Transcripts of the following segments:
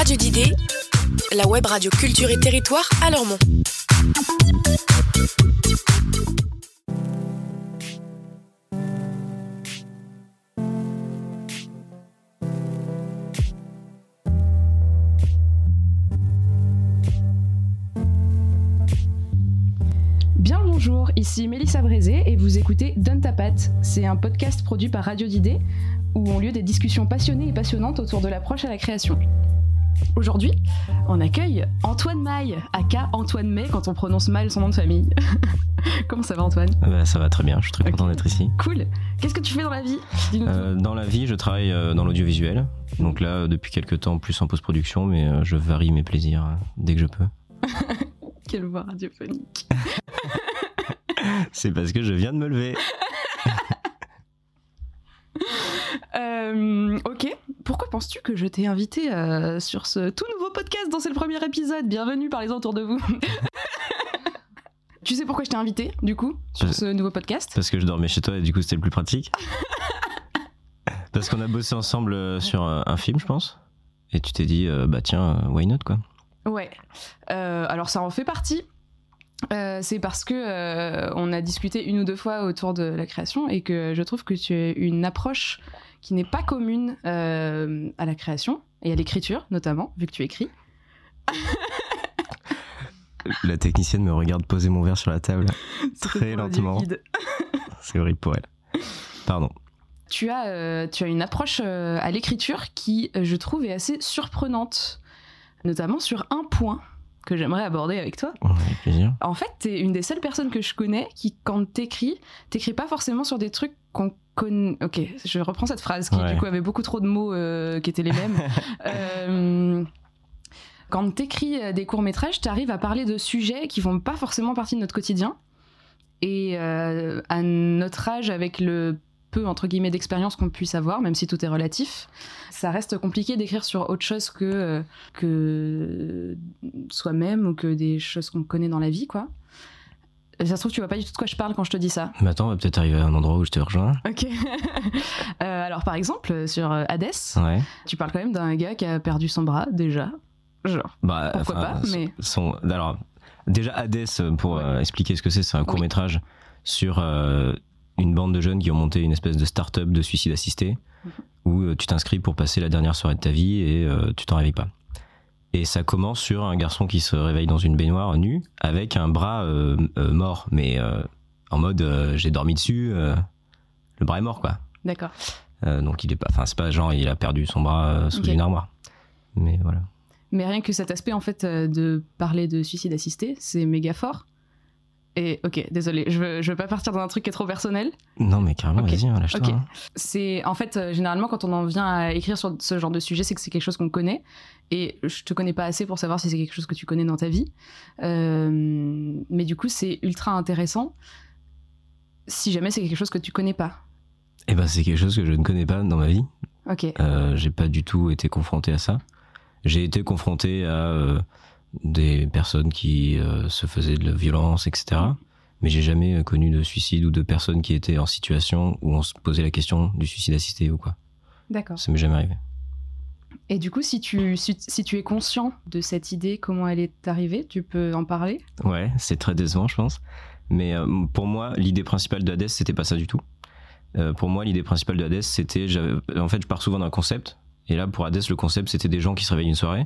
Radio d'idées, la web radio culture et territoire à Lormont. Bien bonjour, ici Mélissa Brézé et vous écoutez Donne ta patte. C'est un podcast produit par Radio d'idées où ont lieu des discussions passionnées et passionnantes autour de l'approche à la création. Aujourd'hui, on accueille Antoine Maille, aka Antoine May quand on prononce mal son nom de famille. Comment ça va Antoine? Ah bah, ça va très bien, je suis très Ok. content d'être ici. Cool. Qu'est-ce que tu fais dans la vie? Euh, dans la vie, je travaille euh, dans l'audiovisuel. Donc là, depuis quelques temps, plus en post-production, mais euh, je varie mes plaisirs dès que je peux. Quelle voix radiophonique. C'est parce que je viens de me lever. Euh, ok. Pourquoi penses-tu que je t'ai invité euh, sur ce tout nouveau podcast dans le premier épisode? Bienvenue, parlez-en autour de vous. tu sais pourquoi je t'ai invité, du coup, sur ce nouveau podcast? Parce que je dormais chez toi et du coup, c'était le plus pratique. parce qu'on a bossé ensemble euh, sur un film, je pense. Et tu t'es dit, euh, bah tiens, why not, quoi? Ouais. Alors ça en fait partie. Euh, c'est parce que euh, on a discuté une ou deux fois autour de la création et que je trouve que tu as une approche qui n'est pas commune euh, à la création et à l'écriture notamment vu que tu écris. La technicienne me regarde poser mon verre sur la table. Très lentement. C'est horrible pour elle. Pardon. Tu as, euh, tu as une approche euh, à l'écriture qui, je trouve, est assez surprenante, notamment sur un point que j'aimerais aborder avec toi. Avec plaisir. En fait, t'es une des seules personnes que je connais qui, quand t'écris, t'écris pas forcément sur des trucs qu'on Ok, je reprends cette phrase qui, Ouais. du coup, avait beaucoup trop de mots euh, qui étaient les mêmes. Euh, quand t'écris euh, des courts-métrages, t'arrives à parler de sujets qui font pas forcément partie de notre quotidien. Et euh, à notre âge, avec le peu, entre guillemets, d'expérience qu'on puisse avoir, même si tout est relatif, ça reste compliqué d'écrire sur autre chose que, que soi-même ou que des choses qu'on connaît dans la vie, quoi. Ça se trouve, tu vois pas du tout de quoi je parle quand je te dis ça. Mais attends, on va peut-être arriver à un endroit où je te rejoins. Ok. Euh, alors, par exemple, sur euh, Hades, Ouais. tu parles quand même d'un gars qui a perdu son bras, déjà. Genre. Bah, Pourquoi pas, mais- son- alors, déjà, Hades, euh, pour euh, expliquer ce que c'est, c'est un court métrage sur euh, une bande de jeunes qui ont monté une espèce de start-up de suicide assisté Mhm. où tu t'inscris pour passer la dernière soirée de ta vie et tu t'en réveilles pas. Et ça commence sur un garçon qui se réveille dans une baignoire nu avec un bras euh, euh, mort, mais euh, en mode j'ai dormi dessus, le bras est mort quoi. D'accord. Donc il est pas, enfin c'est pas genre il a perdu son bras sous une armoire. Mais voilà. Mais rien que cet aspect, en fait, de parler de suicide assisté, c'est méga fort. Et ok, désolé, je veux, je veux pas partir dans un truc qui est trop personnel. Non mais carrément, vas-y, lâche-toi. Ok. hein. C'est en fait euh, généralement quand on en vient à écrire sur ce genre de sujet, c'est que c'est quelque chose qu'on connaît. Et je te connais pas assez pour savoir si c'est quelque chose que tu connais dans ta vie. Euh, mais du coup, c'est ultra intéressant. Si jamais c'est quelque chose que tu connais pas. Eh ben, c'est quelque chose que je ne connais pas dans ma vie. Ok. Euh, j'ai pas du tout été confronté à ça. J'ai été confronté à des personnes qui euh, se faisaient de la violence, etc. Mais j'ai jamais euh, connu de suicide ou de personnes qui étaient en situation où on se posait la question du suicide assisté ou quoi. D'accord. Ça m'est jamais arrivé. Et du coup, si tu, si, si tu es conscient de cette idée, comment elle est arrivée, tu peux en parler? Ouais, c'est très décevant, je pense. Mais euh, pour moi, l'idée principale de Hades, c'était pas ça du tout. Euh, pour moi, l'idée principale de Hades, c'était. En fait, je pars souvent d'un concept. Et là, pour Hades, le concept, c'était des gens qui se réveillent une soirée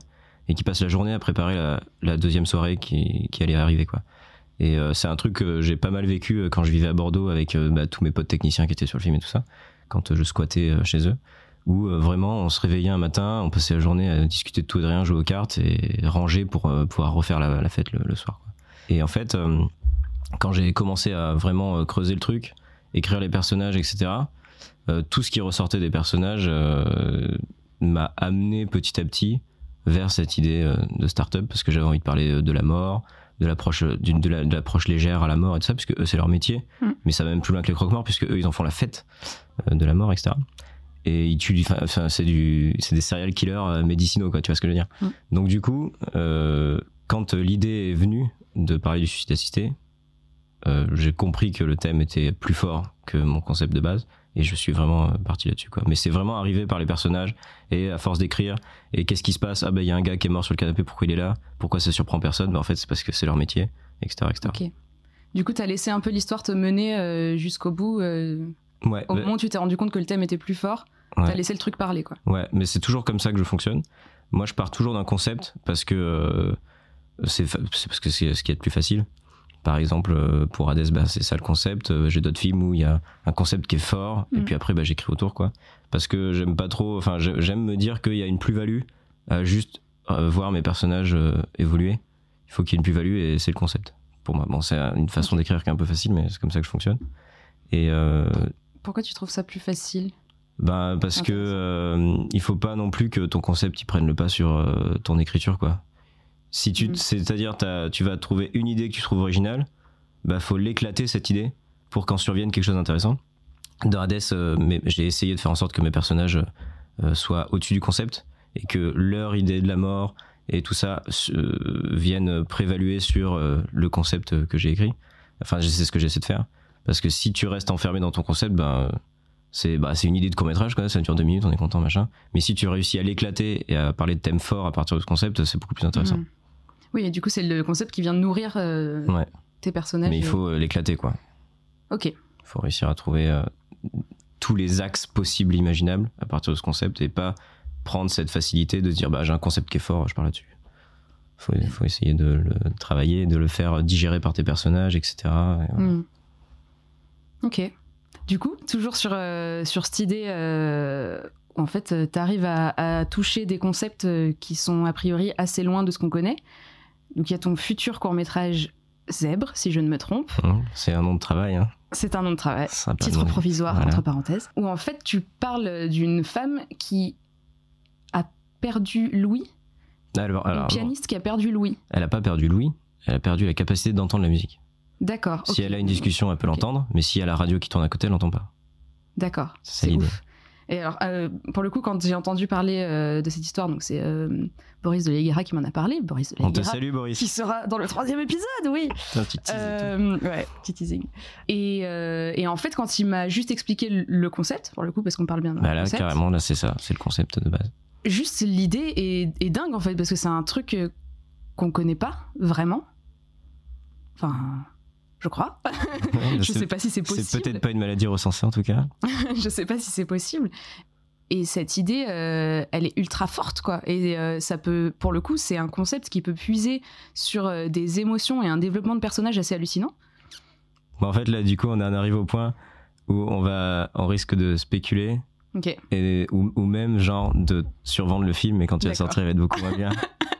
et qui passent la journée à préparer la, deuxième soirée qui, allait arriver, quoi. Et euh, c'est un truc que j'ai pas mal vécu euh, quand je vivais à Bordeaux avec euh, bah, tous mes potes techniciens qui étaient sur le film et tout ça, quand je squattais chez eux, où vraiment on se réveillait un matin, on passait la journée à discuter de tout et de rien, jouer aux cartes et ranger pour pouvoir refaire la, fête le, soir. Et en fait, quand j'ai commencé à vraiment creuser le truc, écrire les personnages, etc., tout ce qui ressortait des personnages m'a amené petit à petit vers cette idée euh, de start-up parce que j'avais envie de parler euh, de la mort, de l'approche euh, d'une- de la- de l'approche légère à la mort et tout ça, puisque eux c'est leur métier, Mm. mais ça va même plus loin que les croque-morts puisque eux ils en font la fête de la mort, etc. Et ils tuent, enfin, c'est du, c'est des serial killers médicinaux quoi, tu vois ce que je veux dire. Mm. Donc du coup, euh, quand l'idée est venue de parler du suicide assisté, euh, j'ai compris que le thème était plus fort que mon concept de base Et je suis vraiment euh, parti là-dessus, quoi. Mais c'est vraiment arrivé par les personnages et à force d'écrire. Et qu'est-ce qui se passe? Ah ben il y a un gars qui est mort sur le canapé. Pourquoi il est là? Pourquoi ça surprend personne? Ben, en fait c'est parce que c'est leur métier, etc., etc. Ok. Du coup, t'as laissé un peu l'histoire te mener euh, jusqu'au bout. euh, Ouais. au bah- moment où tu t'es rendu compte que le thème était plus fort, Ouais. t'as laissé le truc parler, quoi. Ouais, mais c'est toujours comme ça que je fonctionne. Moi, je pars toujours d'un concept parce que euh, c'est parce que c'est ce qui est le plus facile. Par exemple, euh, pour Hades, bah, c'est ça le concept. Euh, J'ai d'autres films où il y a un concept qui est fort et Mm. puis après, bah, j'écris autour, quoi. Parce que j'aime pas trop. Enfin, j'ai- j'aime me dire qu'il y a une plus-value à juste euh, voir mes personnages évoluer. Il faut qu'il y ait une plus-value et c'est le concept. Pour moi, bon, c'est une façon d'écrire qui est un peu facile, mais c'est comme ça que je fonctionne. Et euh, Pourquoi tu trouves ça plus facile? Ben, parce que euh, il faut pas non plus que ton concept il prenne le pas sur euh, ton écriture quoi. Si tu Mhm. c'est-à-dire tu vas trouver une idée que tu trouves originale, bah faut l'éclater cette idée pour qu'en survienne quelque chose d'intéressant. Dans Hades, euh, j'ai essayé de faire en sorte que mes personnages euh, soient au-dessus du concept et que leur idée de la mort et tout ça euh, viennent prévaluer sur le concept que j'ai écrit. Enfin, c'est ce que j'essaie de faire. Parce que si tu restes enfermé dans ton concept, ben c'est bah, c'est une idée de court métrage quoi ça dure deux minutes on est content machin mais si tu réussis à l'éclater et à parler de thèmes forts à partir de ce concept c'est beaucoup plus intéressant Mhm. Oui, et du coup, c'est le concept qui vient nourrir euh, Ouais. tes personnages. mais il faut euh, l'éclater quoi Ok. il faut réussir à trouver euh, tous les axes possibles imaginables à partir de ce concept et pas prendre cette facilité de dire bah j'ai un concept qui est fort je parle là-dessus faut, faut essayer de le travailler de le faire digérer par tes personnages etc Et voilà. Hmm. Ok. Du coup, toujours sur, euh, sur cette idée, euh, en fait, tu arrives à, à toucher des concepts euh, qui sont a priori assez loin de ce qu'on connaît. Donc, il y a ton futur court-métrage Zèbre, si je ne me trompe. Hum, c'est un nom de travail hein. C'est un nom de travail. Titre provisoire, Voilà. entre parenthèses. Où en fait, tu parles d'une femme qui a perdu Louis, alors, alors, une pianiste qui a perdu Louis. elle a pas perdu l'ouïe elle a perdu la capacité d'entendre la musique D'accord. Si elle a une discussion, elle peut l'entendre, mais si elle a la radio qui tourne à côté, elle l'entend pas. D'accord. C'est ouf. Et alors, euh, pour le coup, quand j'ai entendu parler euh, de cette histoire, donc c'est euh, Boris de Léguera qui m'en a parlé. Boris de On te Léguera, salue, Boris. qui sera dans le troisième épisode, oui. Et tout. Euh, ouais, petit teasing. Et, et en fait, quand il m'a juste expliqué le- concept, pour le coup, parce qu'on parle bien d'un Bah là, concept, carrément, là, c'est ça, c'est le concept de base. juste l'idée est, est dingue en fait, parce que c'est un truc qu'on connaît pas vraiment. Enfin, je crois. Ouais, je c'est- sais pas si c'est C'est possible. peut-être pas une maladie recensée en tout cas. je sais pas si c'est possible. Et cette idée, euh, elle est ultra forte, quoi. Et euh, ça peut, pour le coup, c'est un concept qui peut puiser sur euh, des émotions et un développement de personnages assez hallucinant. Bon, en fait, là, du coup, on en arrive au point où on va, on risque de spéculer et ou, ou même genre de survendre le film, et quand il va sortir, il va être beaucoup moins bien.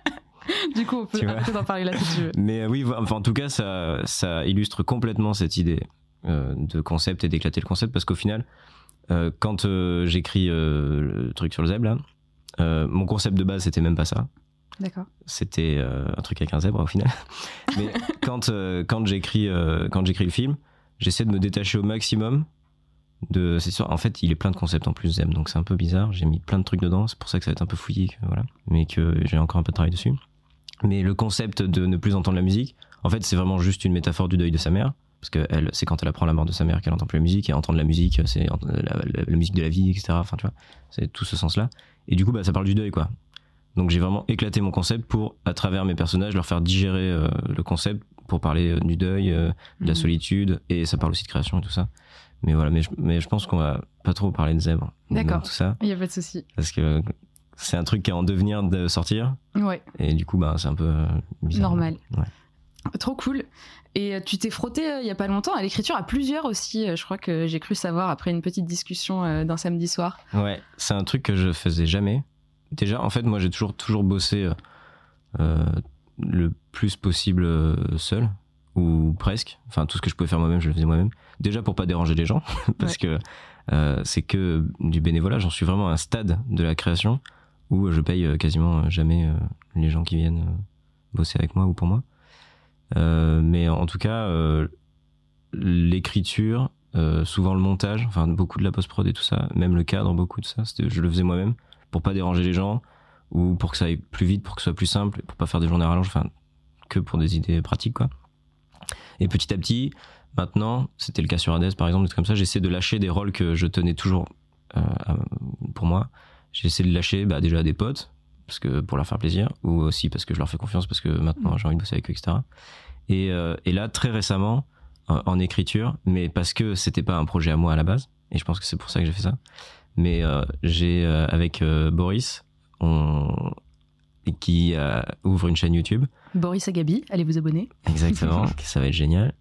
Du coup, on peut arrêter d'en parler là si tu veux. Mais euh, oui, enfin, en tout cas, ça, ça illustre complètement cette idée euh, de concept et d'éclater le concept parce qu'au final, euh, quand euh, j'écris le truc sur le zèbre, là, mon concept de base, c'était même pas ça. D'accord. C'était un truc avec un zèbre au final. Mais quand, quand j'écris j'écris le film, j'essaie de me détacher au maximum de cette histoire. En fait, il est plein de concepts en plus, Zeb, donc c'est un peu bizarre. J'ai mis plein de trucs dedans, c'est pour ça que ça va être un peu fouillé, voilà. Mais que j'ai encore un peu de travail dessus. Mais le concept de ne plus entendre la musique, en fait, c'est vraiment juste une métaphore du deuil de sa mère. Parce que elle, c'est quand elle apprend la mort de sa mère qu'elle entend plus la musique, et entendre la musique, c'est la, la- la musique de la vie, etc. Enfin, tu vois, c'est tout ce sens-là. Et du coup, bah, ça parle du deuil, quoi. Donc j'ai vraiment éclaté mon concept pour, à travers mes personnages, leur faire digérer euh, le concept pour parler euh, du deuil, euh, de la Mhm. solitude, et ça parle aussi de création et tout ça. Mais voilà, mais je, mais je pense qu'on va pas trop parler de zèbre, D'accord. tout ça, Il y a pas de souci. parce que c'est un truc qui est en devenir de sortir, Ouais. et du coup, bah, c'est un peu euh, bizarre. Normal. Ouais. Trop cool. Et euh, tu t'es frotté euh, il y a pas longtemps à l'écriture à plusieurs aussi. euh, je crois que j'ai cru savoir après une petite discussion euh, d'un samedi soir. Ouais, c'est un truc que je faisais jamais. Déjà, en fait, moi, j'ai toujours, toujours bossé le plus possible seul, ou presque. Enfin, tout ce que je pouvais faire moi-même, je le faisais moi-même. Déjà pour pas déranger les gens, parce que c'est que du bénévolat. J'en suis vraiment à un stade de la création où je paye euh, quasiment jamais euh, les gens qui viennent euh, bosser avec moi ou pour moi. Euh, mais en tout cas, euh, l'écriture, euh, souvent le montage, enfin beaucoup de la post-prod et tout ça, même le cadre, beaucoup de ça, je le faisais moi-même pour pas déranger les gens ou pour que ça aille plus vite, pour que ce soit plus simple, pour pas faire des journées à rallonge, enfin que pour des idées pratiques quoi. Et petit à petit, Maintenant, c'était le cas sur Hades par exemple, comme ça, j'essaie de lâcher des rôles que je tenais toujours euh, pour moi. J'essaie de lâcher bah, déjà des potes, parce que pour leur faire plaisir, ou aussi parce que je leur fais confiance, parce que maintenant j'ai envie de bosser avec eux, etc. Et, euh, et là, très récemment, en écriture, mais parce que c'était pas un projet à moi à la base, et je pense que c'est pour ça que j'ai fait ça. Mais euh, j'ai avec Boris, on, qui ouvre une chaîne YouTube. Boris Agabi, allez vous abonner. Exactement, ça va être génial.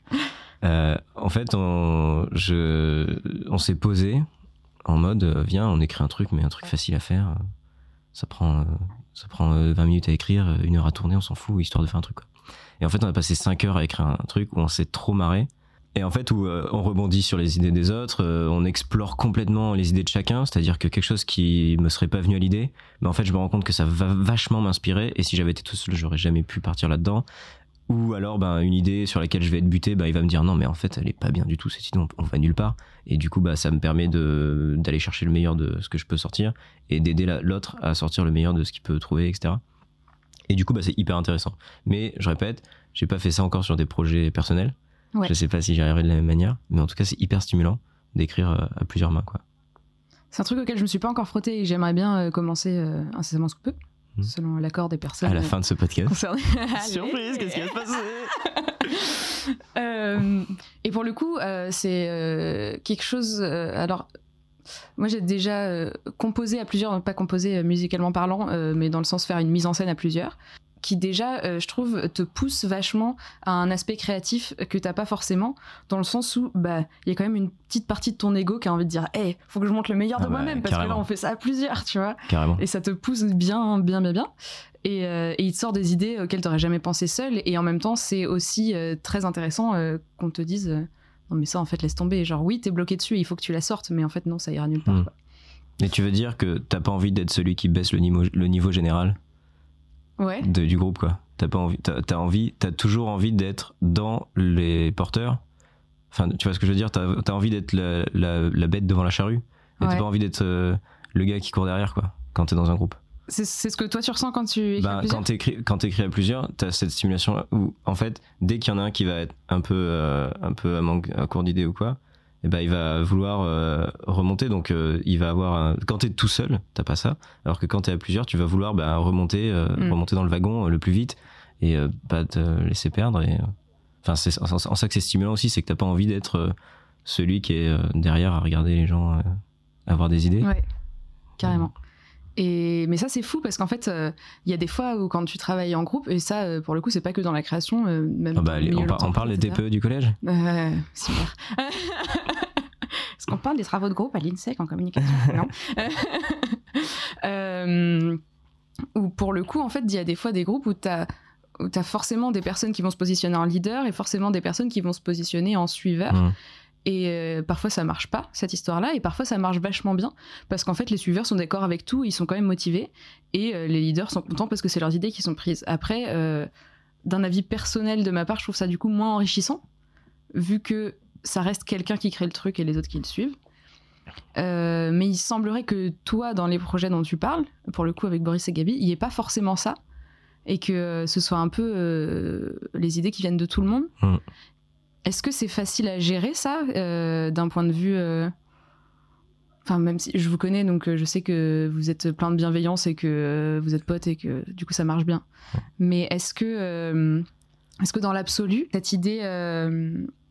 Euh, en fait, on, je, on s'est posé en mode, euh, viens, on écrit un truc, mais un truc facile à faire. Ça prend, euh, ça prend 20 minutes à écrire, une heure à tourner, on s'en fout, histoire de faire un truc. Et en fait, on a passé 5 heures à écrire un truc où on s'est trop marré. Et en fait, où on rebondit sur les idées des autres, on explore complètement les idées de chacun, c'est-à-dire que quelque chose qui me serait pas venu à l'idée, mais en fait, je me rends compte que ça va vachement m'inspirer, et si j'avais été tout seul, j'aurais jamais pu partir là-dedans. Ou alors, ben, une idée sur laquelle je vais être buté, ben, il va me dire non, mais en fait, elle est pas bien du tout, cette idée, on, va nulle part. Et du coup, bah, ça me permet d'aller chercher le meilleur de ce que je peux sortir et d'aider l'autre à sortir le meilleur de ce qu'il peut trouver, etc. Et du coup, bah, c'est hyper intéressant. Mais je répète, j'ai pas fait ça encore sur des projets personnels. Je sais pas si j'y arriverai de la même manière, mais en tout cas, c'est hyper stimulant d'écrire euh, à plusieurs mains, quoi. C'est un truc auquel je me suis pas encore frotté et j'aimerais bien euh, commencer euh, incessamment ce que peu. Hmm. selon l'accord des personnes. À la fin de ce podcast. Surprise, qu'est-ce qui va se passer? Euh, Et pour le coup, euh, c'est euh, quelque chose. alors, moi, j'ai déjà composé à plusieurs, pas composé musicalement parlant, mais dans le sens faire une mise en scène à plusieurs qui déjà, euh, je trouve, te pousse vachement à un aspect créatif que t'as pas forcément, dans le sens où bah il y a quand même une petite partie de ton ego qui a envie de dire, hey, faut que je montre le meilleur de ah moi-même parce que là on fait ça à plusieurs, tu vois. Carrément. Et ça te pousse bien, bien, bien, bien. Et, euh, et il te sort des idées auxquelles t'aurais jamais pensé seul. Et en même temps, c'est aussi euh, très intéressant qu'on te dise, non mais ça en fait laisse tomber. Genre oui, t'es bloqué dessus, il faut que tu la sortes, mais en fait non, ça ira nulle part. Hmm. Et tu veux dire que t'as pas envie d'être celui qui baisse le niveau, le niveau général? Du groupe quoi. T'as pas envie, t'as, as envie, t'as toujours envie d'être dans les porteurs. Enfin, tu vois ce que je veux dire? T'as as envie d'être la, la, bête devant la charrue. Et t'as pas envie d'être euh, le gars qui court derrière quoi. Quand t'es dans un groupe. C'est, ce que toi tu ressens quand tu écris bah, à plusieurs? quand t'écris quand t'écris à plusieurs, t'as cette stimulation où en fait dès qu'il y en a un qui va être un peu euh, un peu à, manque, à court d'idées ou quoi, eh ben, il va vouloir euh, remonter. Donc, euh, il va avoir. Un... Quand t'es tout seul, t'as pas ça. Alors que quand t'es à plusieurs, tu vas vouloir bah, remonter, euh, mm. remonter dans le wagon le plus vite et pas te laisser perdre. Et enfin, c'est en, ça que c'est stimulant aussi, c'est que t'as pas envie d'être celui qui est derrière à regarder les gens avoir des idées. Ouais, carrément. Et, mais ça, c'est fou parce qu'en fait, il y a des fois où quand tu travailles en groupe, et ça, pour le coup, c'est pas que dans la création, même. Ah bah, on, parle des TPE du collège? Super. Est-ce qu'on parle des travaux de groupe à l'INSEC en communication Non? euh, ou pour le coup, en fait, il y a des fois des groupes où tu as as forcément des personnes qui vont se positionner en leader et forcément des personnes qui vont se positionner en suiveur. Mmh. Et euh, parfois ça marche pas, cette histoire-là, et parfois ça marche vachement bien, parce qu'en fait les suiveurs sont d'accord avec tout, ils sont quand même motivés, et euh, les leaders sont contents parce que c'est leurs idées qui sont prises. Après, euh, d'un avis personnel de ma part, je trouve ça du coup moins enrichissant, vu que ça reste quelqu'un qui crée le truc et les autres qui le suivent. Mais il semblerait que toi, dans les projets dont tu parles, pour le coup avec Boris et Gabi, il n'y ait pas forcément ça. Et que ce soit un peu les idées qui viennent de tout le monde. Mm. Est-ce que c'est facile à gérer ça, euh, d'un point de vue. Enfin, même si je vous connais, donc je sais que vous êtes plein de bienveillance et que vous êtes potes et que du coup ça marche bien. Mais est-ce que. Est-ce que dans l'absolu, cette idée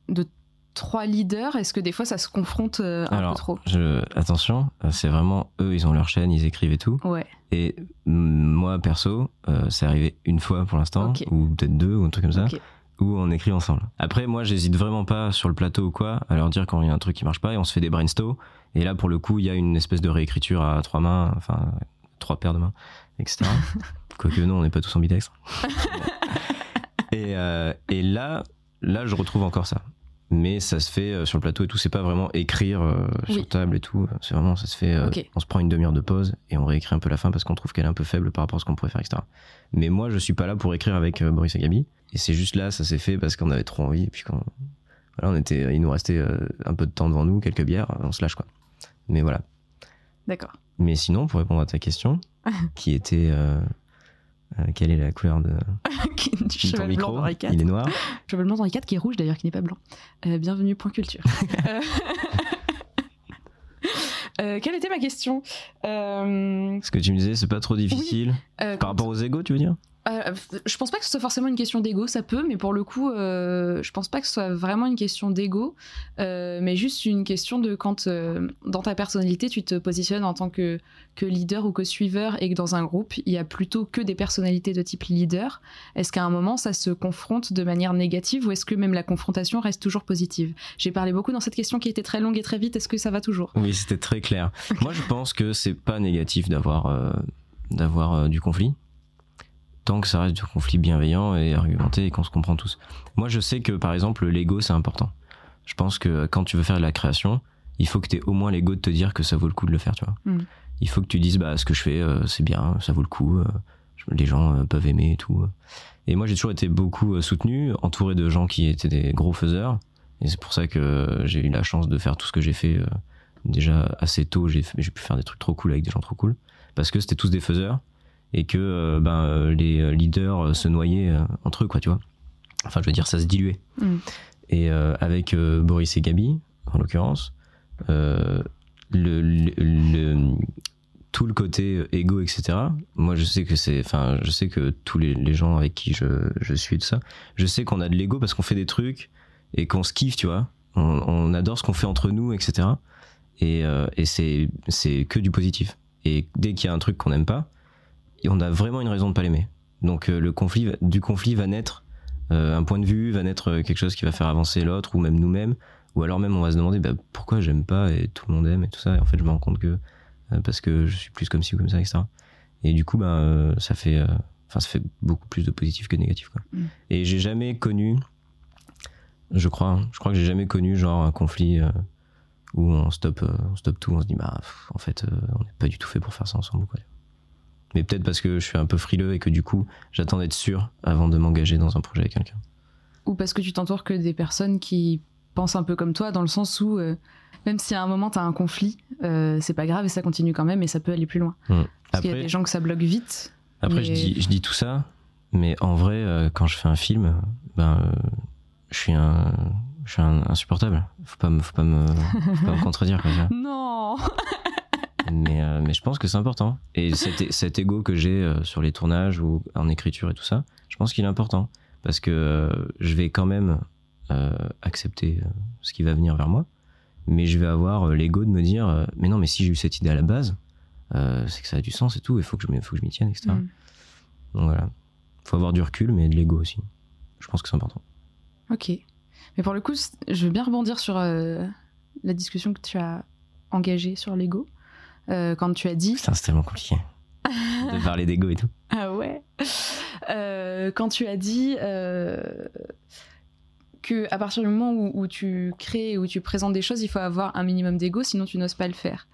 de trois leaders Est-ce que des fois ça se confronte euh, un peu trop? je, Attention, euh, c'est vraiment eux, ils ont leur chaîne, ils écrivent et tout. Ouais. Et moi, perso, euh, c'est arrivé une fois pour l'instant, ou peut-être deux, ou un truc comme ça. On écrit ensemble. Après, moi, j'hésite vraiment pas sur le plateau ou quoi à leur dire quand il y a un truc qui marche pas et on se fait des brainstorms. Et là, pour le coup, il y a une espèce de réécriture à trois mains, enfin, trois paires de mains, etc. Quoique non, on n'est pas tous ambidextres. et, et là, là, je retrouve encore ça mais ça se fait euh, sur le plateau et tout. C'est pas vraiment écrire euh, sur table et tout. C'est vraiment, ça se fait. Euh, on se prend une demi-heure de pause et on réécrit un peu la fin parce qu'on trouve qu'elle est un peu faible par rapport à ce qu'on pourrait faire, etc. Mais moi, je suis pas là pour écrire avec Boris et Gabi. Et c'est juste là, ça s'est fait parce qu'on avait trop envie. Et puis quand voilà, on était, il nous restait un peu de temps devant nous, quelques bières, on se lâche quoi. Mais voilà. D'accord. Mais sinon, pour répondre à ta question, qui était Euh, quelle est la couleur de, du cheval blanc micro d'Henri IV. Il est noir. Cheval blanc d'Henri IV qui est rouge d'ailleurs, qui n'est pas blanc. Euh, bienvenue, point culture. Euh, quelle était ma question? Ce que tu me disais, c'est pas trop difficile. Par rapport aux égaux, tu veux dire? Euh, je pense pas que ce soit forcément une question d'ego, ça peut, mais pour le coup, euh, je pense pas que ce soit vraiment une question d'ego, euh, mais juste une question de quand euh, dans ta personnalité tu te positionnes en tant que, que leader ou que suiveur et que dans un groupe il y a plutôt que des personnalités de type leader. Est-ce qu'à un moment ça se confronte de manière négative ou est-ce que même la confrontation reste toujours positive? J'ai parlé beaucoup dans cette question qui était très longue et très vite, est-ce que ça va toujours? Oui, c'était très clair. Moi, je pense que c'est pas négatif d'avoir d'avoir du conflit, tant que ça reste du conflit bienveillant et argumenté et qu'on se comprend tous. Moi, je sais que par exemple, l'ego c'est important. Je pense que quand tu veux faire de la création, il faut que tu aies au moins l'ego de te dire que ça vaut le coup de le faire, tu vois. Mm. Il faut que tu dises bah ce que je fais euh, c'est bien, ça vaut le coup, euh, les gens euh, peuvent aimer et tout. Et moi, j'ai toujours été beaucoup soutenu, entouré de gens qui étaient des gros faiseurs. Et c'est pour ça que j'ai eu la chance de faire tout ce que j'ai fait déjà assez tôt. J'ai pu faire des trucs trop cool avec des gens trop cool. Parce que c'était tous des faiseurs. Et que euh, ben, euh, les euh, leaders se noyaient entre eux, quoi, tu vois. Enfin, je veux dire, ça se diluait. Mm. Et avec Boris et Gabi, en l'occurrence, le, le- le- tout le côté égo, etc. Moi, je sais que c'est, enfin, je sais que tous les, les gens avec qui je, je suis tout ça, je sais qu'on a de l'ego parce qu'on fait des trucs et qu'on se kiffe, tu vois. On, on adore ce qu'on fait entre nous, etc. Et, euh, et c'est, c'est que du positif. Et dès qu'il y a un truc qu'on n'aime pas, on a vraiment une raison de pas l'aimer. Donc euh, le conflit, du conflit va naître euh, un point de vue, va naître euh, quelque chose qui va faire avancer l'autre ou même nous-mêmes. Ou alors même on va se demander bah, pourquoi j'aime pas et tout le monde aime et tout ça. Et en fait je me rends compte que parce que je suis plus comme ci ou comme ça, etc. Et du coup ben euh, ça fait, euh, enfin ça fait beaucoup plus de positif que de négatif. Quoi. Mm. Et j'ai jamais connu, je crois, je crois que j'ai jamais connu genre un conflit euh, où on stoppe, on stoppe tout, on se dit bah pff, en fait euh, on n'est pas du tout fait pour faire ça ensemble. Quoi. Mais peut-être parce que je suis un peu frileux et que du coup j'attends d'être sûr avant de m'engager dans un projet avec quelqu'un. Ou parce que tu t'entoures que des personnes qui pensent un peu comme toi, dans le sens où euh, même si à un moment t'as un conflit, euh, c'est pas grave et ça continue quand même et ça peut aller plus loin. Mm. Parce qu'il y a des gens que ça bloque vite. Après, je, dis, je dis tout ça, mais en vrai, euh, quand je fais un film, ben, euh, je suis un, je suis un insupportable. Faut pas me, faut pas me, faut pas me contredire comme ça. Non Mais, euh, mais je pense que c'est important. Et cet, cet ego que j'ai euh, sur les tournages ou en écriture et tout ça, je pense qu'il est important parce que euh, je vais quand même accepter ce qui va venir vers moi, mais je vais avoir l'ego de me dire, mais non, mais si j'ai eu cette idée à la base, c'est que ça a du sens et tout. Il faut que je, m'y- faut que je m'y tienne, etc. Mm. Donc voilà. Faut avoir du recul, mais de l'ego aussi. Je pense que c'est important. Ok. Mais pour le coup, je veux bien rebondir sur la discussion que tu as engagée sur l'ego. Euh, quand tu as dit. Putain, c'est tellement compliqué de parler d'ego et tout. Ah ouais Euh, Quand tu as dit euh, que à partir du moment où, où tu crées, où tu présentes des choses, il faut avoir un minimum d'ego, sinon tu n'oses pas le faire.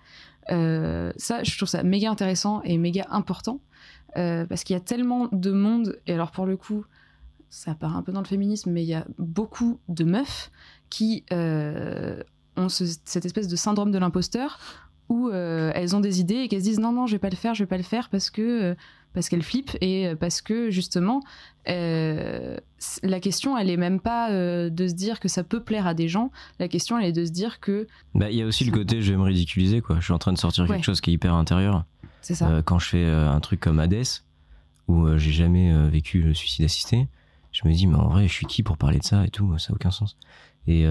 Euh, ça, je trouve ça méga intéressant et méga important parce qu'il y a tellement de monde, et alors pour le coup, ça part un peu dans le féminisme, mais il y a beaucoup de meufs qui ont ce- cette espèce de syndrome de l'imposteur où euh, elles ont des idées et qu'elles se disent non non je vais pas le faire je vais pas le faire parce que euh, parce qu'elles flippent et euh, parce que justement euh, la question elle est même pas de se dire que ça peut plaire à des gens la question elle est de se dire que Bah, il y a aussi le côté je vais me ridiculiser, quoi. Je suis en train de sortir Ouais. quelque chose qui est hyper intérieur. c'est ça quand je fais un truc comme Hades, où j'ai jamais vécu le suicide assisté, je me dis, mais en vrai, je suis qui pour parler de ça et tout, ça n'a aucun sens. Et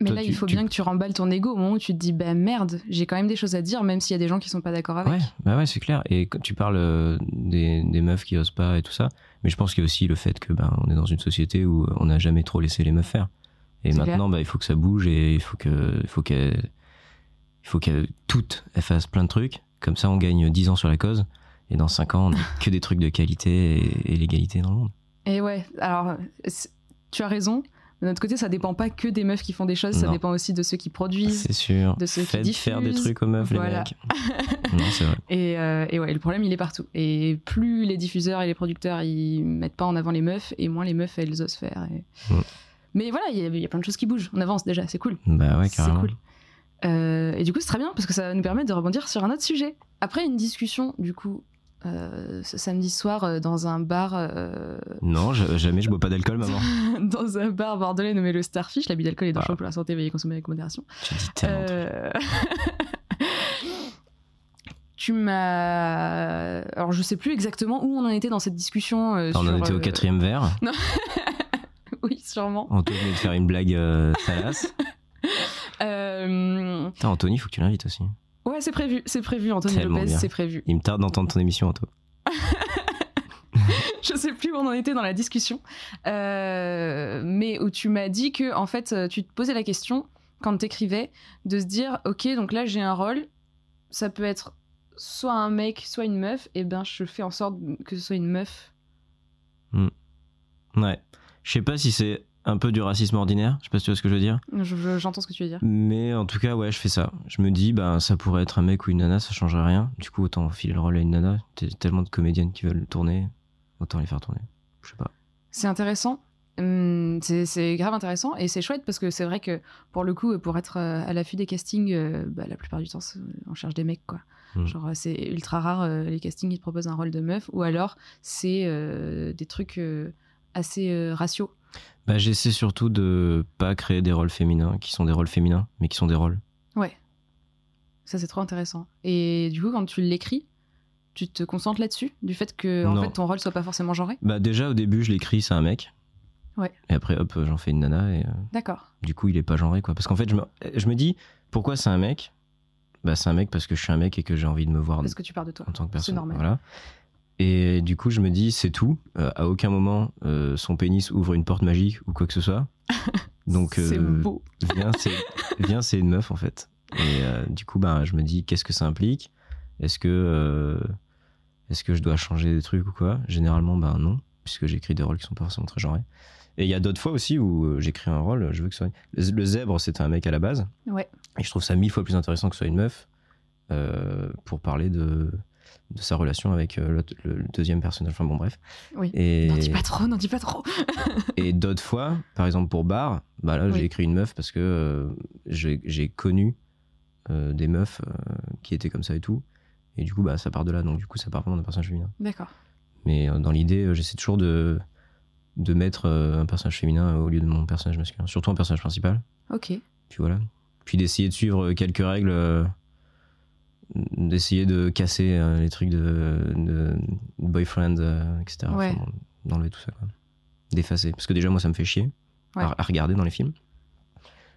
mais toi, là tu- il faut tu- bien que tu remballes ton ego au moment où tu te dis bah merde j'ai quand même des choses à dire même s'il y a des gens qui sont pas d'accord avec ouais, bah ouais, c'est clair. Et quand tu parles euh, des, des meufs qui osent pas et tout ça, mais je pense qu'il y a aussi le fait que ben on est dans une société où on n'a jamais trop laissé les meufs faire. Et maintenant, bah, il faut que ça bouge et il faut que, il faut qu'elles, il faut qu'elles toutes elles fassent plein de trucs. Comme ça, on gagne 10 ans sur la cause. Et dans 5 ans, on a que des trucs de qualité et, et l'égalité dans le monde. et ouais alors tu as raison de notre côté ça dépend pas que des meufs qui font des choses ça dépend aussi de ceux qui produisent C'est sûr. de ceux qui Faites faire des diffusent. trucs aux meufs, Voilà. les mecs. non, c'est vrai. Et, euh, et ouais, le problème, il est partout. Et plus les diffuseurs et les producteurs, ils mettent pas en avant les meufs, et moins les meufs, elles osent faire. et- Mm. Mais voilà, il y, a- il y a plein de choses qui bougent. On avance déjà, c'est cool. Bah ouais, c'est carrément. cool. Euh, et du coup, c'est très bien, parce que ça va nous permettre de rebondir sur un autre sujet. Après une discussion, du coup, euh, ce samedi soir euh, dans un bar. euh, Non, je- jamais je bois pas d'alcool, maman. dans un bar bordelais nommé le Starfish. L'abus d'alcool est dangereux Ah. pour la santé, veuillez consommer avec modération. Tu dis tellement. tu m'as. Alors, je sais plus exactement où on en était dans cette discussion. on en était au quatrième verre. Oui, sûrement. Anthony venait de faire une blague salace. Putain, Anthony, faut que tu l'invites aussi. Ouais, c'est prévu, c'est prévu, Anthony Lopez, c'est prévu. Il me tarde d'entendre ton émission, Anto. Je sais plus où on en était dans la discussion, Euh, mais où tu m'as dit que, en fait, euh, tu te posais la question, quand t'écrivais, de se dire, ok, donc là j'ai un rôle, ça peut être soit un mec, soit une meuf, et ben je fais en sorte que ce soit une meuf. Ouais. Je sais pas si c'est un peu du racisme ordinaire, je sais pas si tu vois ce que je veux dire. Je- je- J'entends ce que tu veux dire. Mais en tout cas, ouais, je fais ça. Je me dis, bah, ça pourrait être un mec ou une nana, ça changerait rien. Du coup, autant filer le rôle à une nana. T'as tellement de comédiennes qui veulent tourner, autant les faire tourner. Je sais pas. C'est intéressant. Hum, c'est grave intéressant et c'est chouette parce que c'est vrai que pour le coup, pour être euh, à l'affût des castings, euh, bah, la plupart du temps, on cherche des mecs quoi. Mm. Genre, euh, c'est ultra rare les castings qui te proposent un rôle de meuf ou alors c'est euh, des trucs euh, assez euh, ratios. Bah, j'essaie surtout de pas créer des rôles féminins qui sont des rôles féminins, mais qui sont des rôles. Ouais. Ça, c'est trop intéressant. Et du coup, quand tu l'écris, tu te concentres là-dessus, du fait que en fait, ton rôle soit pas forcément genré? Bah, déjà, au début, je l'écris, c'est un mec. Ouais. Et après, hop, j'en fais une nana et euh, D'accord. du coup, il est pas genré, quoi. Parce qu'en fait, je me, je me dis, pourquoi c'est un mec? Bah, c'est un mec parce que je suis un mec et que j'ai envie de me voir Parce que tu pars de toi. en tant que personne. normal. Voilà. Et du coup, je me dis, c'est tout. Euh, à aucun moment, euh, son pénis ouvre une porte magique ou quoi que ce soit. Donc, c'est euh, beau. viens, c'est une meuf en fait. Et du coup, ben, je me dis, qu'est-ce que ça implique? Est-ce que, est-ce que je dois changer des trucs ou quoi? Généralement, ben non, puisque j'écris des rôles qui sont pas forcément très genrés. Et il y a d'autres fois aussi où j'écris un rôle, je veux que ce soit. Le, zèbre, c'était un mec à la base. Ouais. Et je trouve ça mille fois plus intéressant que ce soit une meuf pour parler de, de sa relation avec euh, le, le deuxième personnage. Enfin bon, bref. Oui. Et, N'en dis pas trop, n'en dis pas trop. et d'autres fois, par exemple pour Bar, bah là Oui. j'ai écrit une meuf parce que euh, j'ai connu euh, des meufs euh, qui étaient comme ça et tout. Et du coup, bah, ça part de là. Donc du coup, ça part vraiment d'un personnage féminin. D'accord. Mais dans l'idée, j'essaie toujours de, de mettre un personnage féminin au lieu de mon personnage masculin. Surtout un personnage principal. Ok. Puis voilà. Puis d'essayer de suivre quelques règles, d'essayer de casser euh, les trucs de, de boyfriend, euh, etc. Ouais. Enfin, bon, d'enlever tout ça, quoi. D'effacer. Parce que déjà, moi, ça me fait chier Ouais. à, à regarder dans les films.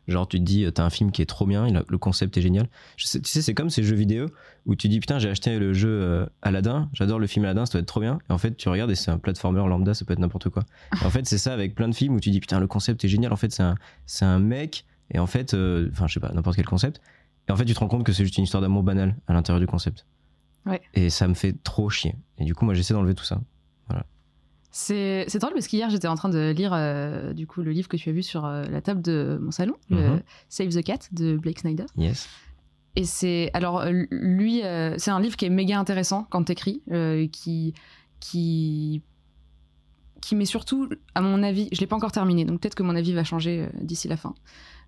Genre, tu te dis, euh, t'as un film qui est trop bien, le concept est génial. Je sais- tu sais, c'est comme ces jeux vidéo où tu dis, putain, j'ai acheté le jeu euh, Aladdin, j'adore le film Aladdin, ça doit être trop bien. Et en fait, tu regardes et c'est un platformer lambda, ça peut être n'importe quoi. Et en fait, c'est ça avec plein de films où tu dis, putain, le concept est génial. En fait, c'est un, un mec, et en fait, enfin, je sais pas, n'importe quel concept. Et en fait, tu te rends compte que c'est juste une histoire d'amour banale à l'intérieur du concept. Ouais. Et ça me fait trop chier. Et du coup, moi, j'essaie d'enlever tout ça. C'est c'est drôle parce qu'hier j'étais en train de lire euh, du coup le livre que tu as vu sur euh, la table de mon salon, le Mhm. Save the Cat de Blake Snyder. Yes. Et c'est alors euh, lui, euh, c'est un livre qui est méga intéressant quand t'écris, qui qui qui met surtout, à mon avis, je l'ai pas encore terminé, donc peut-être que mon avis va changer d'ici la fin.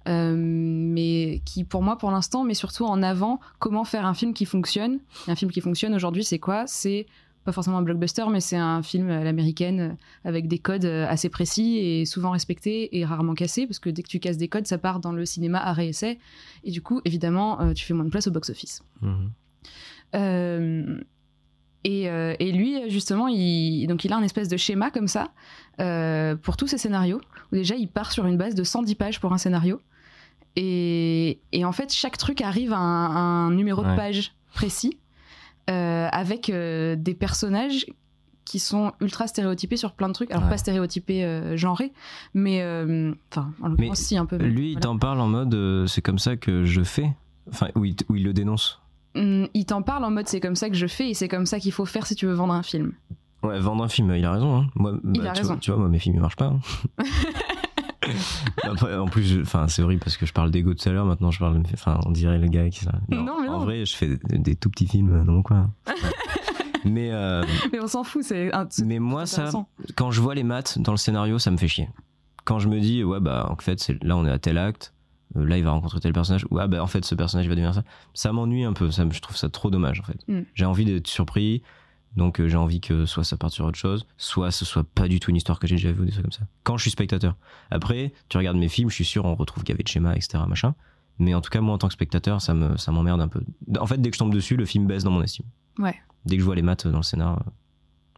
Euh, mais qui pour moi pour l'instant met surtout en avant comment faire un film qui fonctionne. Et un film qui fonctionne aujourd'hui, c'est quoi? C'est pas forcément un blockbuster, mais c'est un film à l'américaine avec des codes assez précis et souvent respectés et rarement cassés, parce que dès que tu casses des codes, ça part dans le cinéma arrêt essai, et du coup, évidemment, euh, tu fais moins de place au box-office. Mhm. Euh, et, euh, et lui, justement, il, donc il a un espèce de schéma comme ça euh, pour tous ses scénarios, où déjà il part sur une base de 110 pages pour un scénario. Et, et en fait, chaque truc arrive à un, numéro de page précis, euh, avec euh, des personnages qui sont ultra stéréotypés sur plein de trucs. Alors Ouais. pas stéréotypés euh, genrés, mais euh, enfin en l'occurrence si un peu. mais Lui, il t'en parle en mode, c'est comme ça que je fais. Enfin, où il, où il le dénonce. Hum, il t'en parle en mode c'est comme ça que je fais et c'est comme ça qu'il faut faire si tu veux vendre un film. Ouais, vendre un film, il a raison. Hein. Moi, Il a tu, raison. Vois, tu vois, moi, mes films, ils marchent pas. hein. En plus, enfin, c'est horrible parce que je parle d'ego tout à l'heure. Maintenant, je parle, enfin, on dirait le gars qui. Non, mais En non. vrai, je fais des, des tout petits films dans mon coin. mais, euh, Mais on s'en fout, c'est mais moi, ça, quand je vois les maths dans le scénario, ça me fait chier. Quand je me dis, ouais, bah, en fait, là, on est à tel acte. euh, Là, il va rencontrer tel personnage. Ouais, bah, en fait, ce personnage va devenir ça. Ça m'ennuie un peu. Ça, je trouve ça trop dommage, en fait. Mm. J'ai envie d'être surpris, Donc euh, j'ai envie que soit ça parte sur autre chose, soit ce soit pas du tout une histoire que j'ai déjà vue ou des trucs comme ça. Quand je suis spectateur. Après, tu regardes mes films, je suis sûr on retrouve gavé de schéma, etc. machin. Mais en tout cas, moi en tant que spectateur, ça me ça m'emmerde un peu. En fait, dès que je tombe dessus, le film baisse dans mon estime. Ouais. Dès que je vois les maths dans le scénar, euh,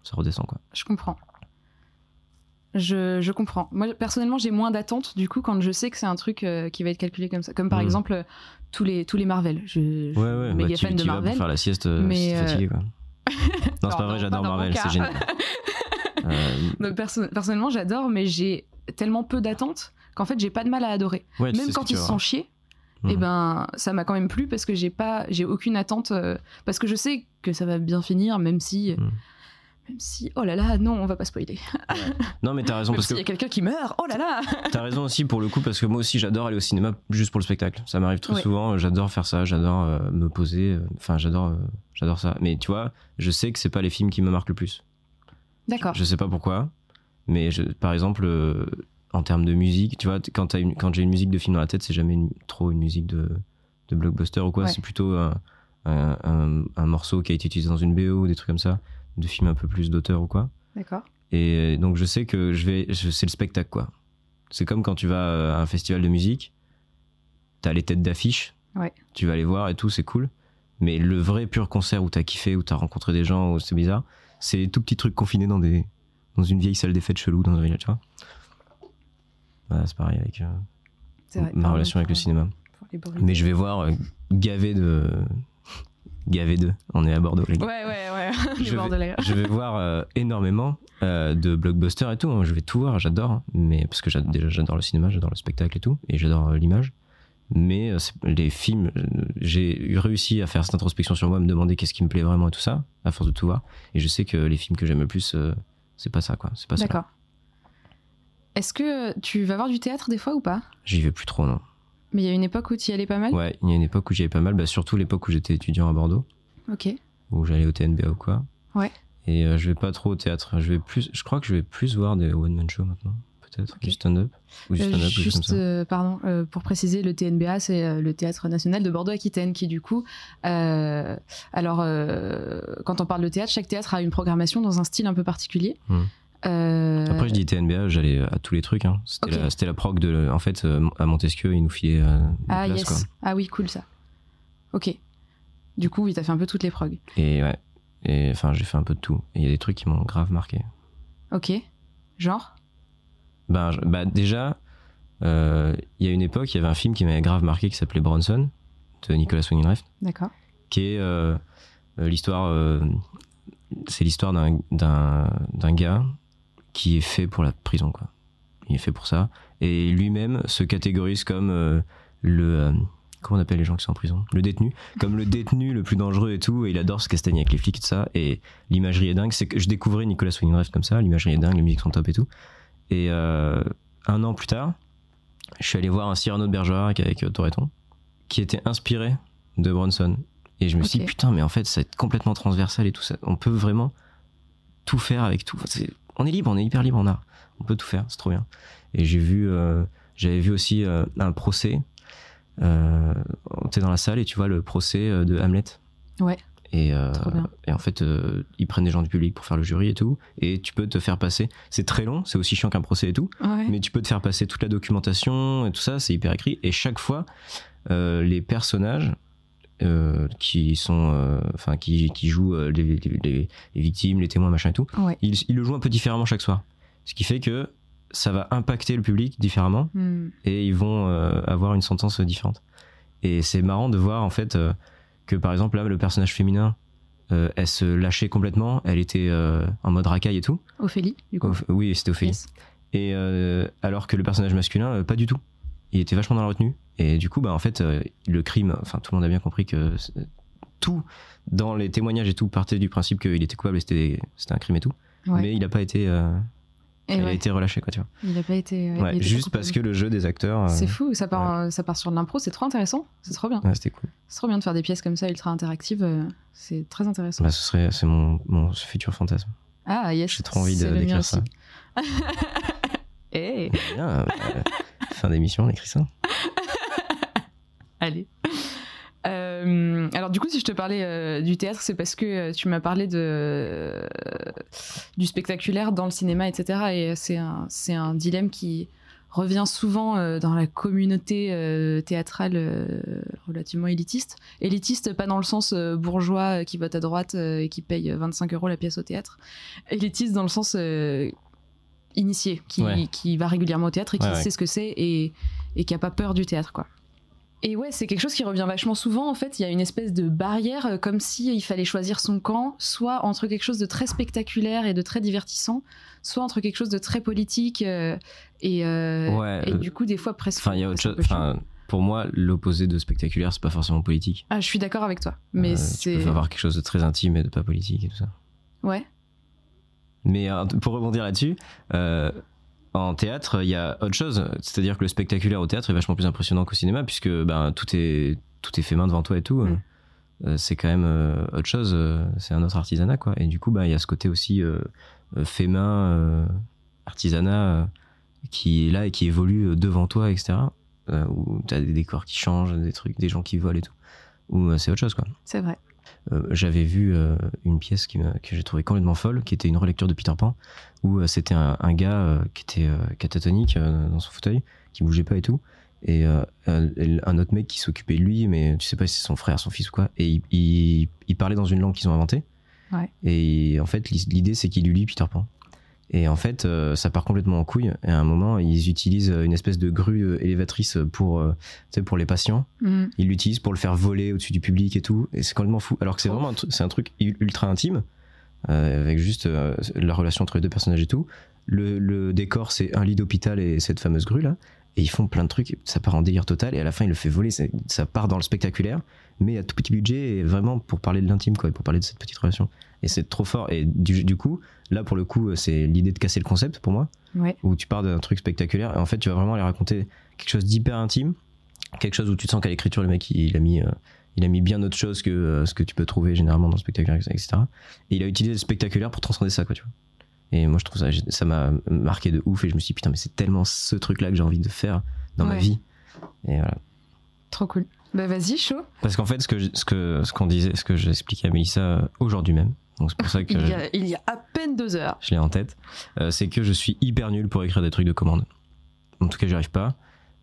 ça redescend quoi. Je comprends. Je, je comprends. Moi, personnellement, j'ai moins d'attentes du coup quand je sais que c'est un truc euh, qui va être calculé comme ça. Comme par Mhm. exemple tous les, tous les Marvel. Je, je Ouais ouais. suis méga bah, tu, fan de tu vas Marvel. pour faire la sieste, mais, si fatigué quoi. Non, c'est pas vrai, j'adore Marvel, c'est génial. Euh, personnellement, j'adore, mais j'ai tellement peu d'attentes qu'en fait, j'ai pas de mal à adorer. ouais, même quand ils se sont chiés, Mhm. et ben, ça m'a quand même plu parce que j'ai pas, j'ai aucune attente, euh, parce que je sais que ça va bien finir, même si, Mhm. Même si, oh là là, non, on va pas spoiler. Non mais t'as raison Même parce s'il que y a quelqu'un qui meurt, oh là là. T'as raison aussi pour le coup parce que moi aussi j'adore aller au cinéma juste pour le spectacle. Ça m'arrive très Ouais. souvent. J'adore faire ça. J'adore euh, me poser. euh, Enfin j'adore, euh, j'adore ça. Mais tu vois, je sais que c'est pas les films qui me marquent le plus. D'accord. Je sais pas pourquoi. Mais je, par exemple, en termes de musique, tu vois, quand, une- quand j'ai une musique de film dans la tête, c'est jamais une- trop une musique de, de blockbuster ou quoi. Ouais. C'est plutôt un, un- un- un morceau qui a été utilisé dans une BO ou des trucs comme ça, de films un peu plus d'auteur ou quoi. D'accord. Et donc je sais que je vais, c'est le spectacle quoi. C'est comme quand tu vas euh, à un festival de musique, t'as les têtes d'affiche, Ouais. tu vas les voir et tout, c'est cool. Mais le vrai pur concert où t'as kiffé, où t'as rencontré des gens, où c'est bizarre, c'est tout petits trucs confinés dans des, dans une vieille salle des fêtes chelou dans un village, tu vois. Voilà, c'est pareil avec euh, vrai. ma relation avec le cinéma. Mais je vais voir euh, gavé de, gavé de. On est à Bordeaux les gars. Ouais, ouais, ouais. Je vais- je vais voir euh, énormément euh, de blockbusters et tout. hein. Je vais tout voir, j'adore. hein. Mais parce que déjà j'adore le cinéma, j'adore le spectacle et tout, et j'adore euh, l'image. Mais les films, j'ai réussi à faire cette introspection sur moi, me demander qu'est-ce qui me plaît vraiment et tout ça, à force de tout voir. Et je sais que les films que j'aime le plus, c'est pas ça quoi. C'est pas ça. D'accord. Est-ce que tu vas voir du théâtre des fois ou pas? J'y vais plus trop non. Mais il y a une époque où tu y allais pas mal? Ouais, il y a une époque où j'y allais pas mal, bah, surtout l'époque où j'étais étudiant à Bordeaux, Ok. où j'allais au TNBA ou quoi. Ouais. Et euh, je vais pas trop au théâtre. Je vais plus, je crois que je vais plus voir des one man show maintenant, peut-être, Ok. du stand-up ou du Euh, stand-up, quelque chose comme juste, ça. euh, pardon, euh, pour préciser, le TNBA, c'est euh, le Théâtre National de Bordeaux-Aquitaine, qui du coup, euh, alors, euh, quand on parle de théâtre, chaque théâtre a une programmation dans un style un peu particulier. Hmm. Euh, Après, je dis TNBA, j'allais à tous les trucs. Hein. C'était la, la prog de. En fait, euh, à Montesquieu, ils nous filaient euh, ah places, yes, quoi. ah oui, cool ça. Ok. Du coup, oui, t'as fait un peu toutes les progs. Et ouais. Et enfin, j'ai fait un peu de tout. Et il y a des trucs qui m'ont grave marqué. Ok. Genre? Ben, bah, déjà, euh, il y a une époque, il y avait un film qui m'avait grave marqué qui s'appelait Bronson, de Nicolas Winding D'accord. qui est euh, l'histoire. euh, c'est l'histoire d'un gars qui est fait pour la prison, quoi. Il est fait pour ça. Et lui-même se catégorise comme euh, le. euh, comment on appelle les gens qui sont en prison? Le détenu. Comme le détenu le plus dangereux et tout. Et il adore se castagner avec les flics et tout ça. Et l'imagerie est dingue. C'est que je découvrais Nicolas Winding Refn comme ça. L'imagerie est dingue, les musiques sont top et tout. Et euh, un an plus tard, je suis allé voir un Cyrano de Bergerac avec Toreton, qui était inspiré de Bronson. Et je me suis dit, putain, mais en fait, c'est complètement transversal et tout ça. On peut vraiment tout faire avec tout. C'est- on est libre, on est hyper libre en art. On peut tout faire, c'est trop bien. Et j'ai vu, euh, j'avais vu aussi euh, un procès. Euh, T'es dans la salle et tu vois le procès euh, de Hamlet. Ouais. Et, et en fait, ils prennent des gens du public pour faire le jury et tout. Et tu peux te faire passer. C'est très long, c'est aussi chiant qu'un procès et tout. Ouais. Mais tu peux te faire passer toute la documentation et tout ça, c'est hyper écrit. Et chaque fois, les personnages euh, qui sont, euh, enfin, qui, qui jouent euh, les, les- les- les victimes, les témoins, machin et tout, Ouais. ils, ils le jouent un peu différemment chaque soir. Ce qui fait que ça va impacter le public différemment Hmm. et ils vont avoir une sentence différente. Et c'est marrant de voir en fait que par exemple là, le personnage féminin, euh, elle se lâchait complètement, elle était euh, en mode racaille et tout. Ophélie, du coup. Oph- oui, c'était Ophélie. Yes. Et euh, alors que le personnage masculin, pas du tout. Il était vachement dans la retenue. Et du coup, bah, en fait, euh, le crime, enfin, tout le monde a bien compris que tout, dans les témoignages et tout, partait du principe qu'il était coupable et c'était un crime et tout. Ouais. Mais il n'a pas été, euh, il a été relâché, quoi, tu vois. il a pas été. Ouais, juste parce que le jeu des acteurs. euh, C'est fou, ça part, ça part sur de l'impro, c'est trop intéressant, c'est trop bien. c'était cool. C'est trop bien de faire des pièces comme ça, ultra interactives, c'est très intéressant. Bah, ce serait, c'est mon, mon futur fantasme. Ah, yes. J'ai trop envie d'écrire ça. aussi. Eh, Bien, euh, fin d'émission, on écrit ça. Allez. Euh, alors du coup, si je te parlais euh, du théâtre, c'est parce que euh, tu m'as parlé de du spectaculaire dans le cinéma, etc. Et c'est un c'est un dilemme qui revient souvent dans la communauté théâtrale relativement élitiste. Élitiste, pas dans le sens bourgeois qui vote à droite et qui paye 25 euros la pièce au théâtre. Élitiste dans le sens initié, qui, Ouais. qui va régulièrement au théâtre et qui Ouais, ouais. sait ce que c'est et, et qui a pas peur du théâtre, quoi. Et ouais, c'est quelque chose qui revient vachement souvent. En fait, il y a une espèce de barrière, euh, comme si il fallait choisir son camp, soit entre quelque chose de très spectaculaire et de très divertissant, soit entre quelque chose de très politique euh, et, euh, Ouais, et euh, du coup, des fois presque. Enfin, il y a autre chose. pour moi, l'opposé de spectaculaire, c'est pas forcément politique. Ah, je suis d'accord avec toi, mais Euh, c'est Tu peux avoir quelque chose de très intime et de pas politique et tout ça. ouais, Mais euh, pour rebondir là-dessus, euh, en théâtre, il y a autre chose. C'est-à-dire que le spectaculaire au théâtre est vachement plus impressionnant qu'au cinéma, puisque ben, tout, est, tout est fait main devant toi et tout. Mm. Euh, c'est quand même euh, autre chose. euh, c'est un autre artisanat, quoi. Et du coup, ben, il y a ce côté aussi fait main, artisanat, qui est là et qui évolue devant toi, etc. Où tu as des décors qui changent, des trucs, des gens qui volent et tout. Ou c'est autre chose, quoi. c'est vrai. Euh, j'avais vu euh, une pièce qui que j'ai trouvé complètement folle, qui était une relecture de Peter Pan, où euh, c'était un, un gars qui était catatonique dans son fauteuil, qui bougeait pas et tout, et euh, un, un autre mec qui s'occupait de lui, mais tu sais pas si c'est son frère, son fils ou quoi, et il, il- il parlait dans une langue qu'ils ont inventée. Ouais. Et en fait, l'idée c'est qu'il lui lit Peter Pan. Et en fait, euh, ça part complètement en couille. Et à un moment, ils utilisent une espèce de grue euh, élévatrice pour, euh, pour les patients. Mhm. il l'utilise pour le faire voler au-dessus du public et tout. Et c'est complètement fou. Alors que c'est vraiment un, c'est un truc ul- ultra intime euh, avec juste euh, la relation entre les deux personnages et tout. Le, le décor c'est un lit d'hôpital et cette fameuse grue là. Et ils font plein de trucs. Ça part en délire total. Et à la fin il le fait voler. C'est- ça part dans le spectaculaire mais à tout petit budget et vraiment pour parler de l'intime quoi et pour parler de cette petite relation. Et c'est trop fort. Et du, du coup là pour le coup c'est l'idée de casser le concept pour moi Ouais. où tu pars d'un truc spectaculaire et en fait tu vas vraiment aller raconter quelque chose d'hyper intime quelque chose où tu te sens qu'à l'écriture le mec il a mis euh, il a mis bien autre chose que euh, ce que tu peux trouver généralement dans le spectaculaire etc et il a utilisé le spectaculaire pour transcender ça quoi tu vois et moi je trouve ça ça m'a marqué de ouf et je me suis dit putain mais c'est tellement ce truc là que j'ai envie de faire dans ma vie et voilà Trop cool. Bah vas-y, chaud. parce qu'en fait ce que je- ce que ce qu'on disait ce que j'expliquais à Mélissa euh, aujourd'hui même donc c'est pour ça que Il y, a, il y a à peine deux heures. je l'ai en tête, euh, c'est que je suis hyper nul pour écrire des trucs de commande. En tout cas, j'y arrive pas.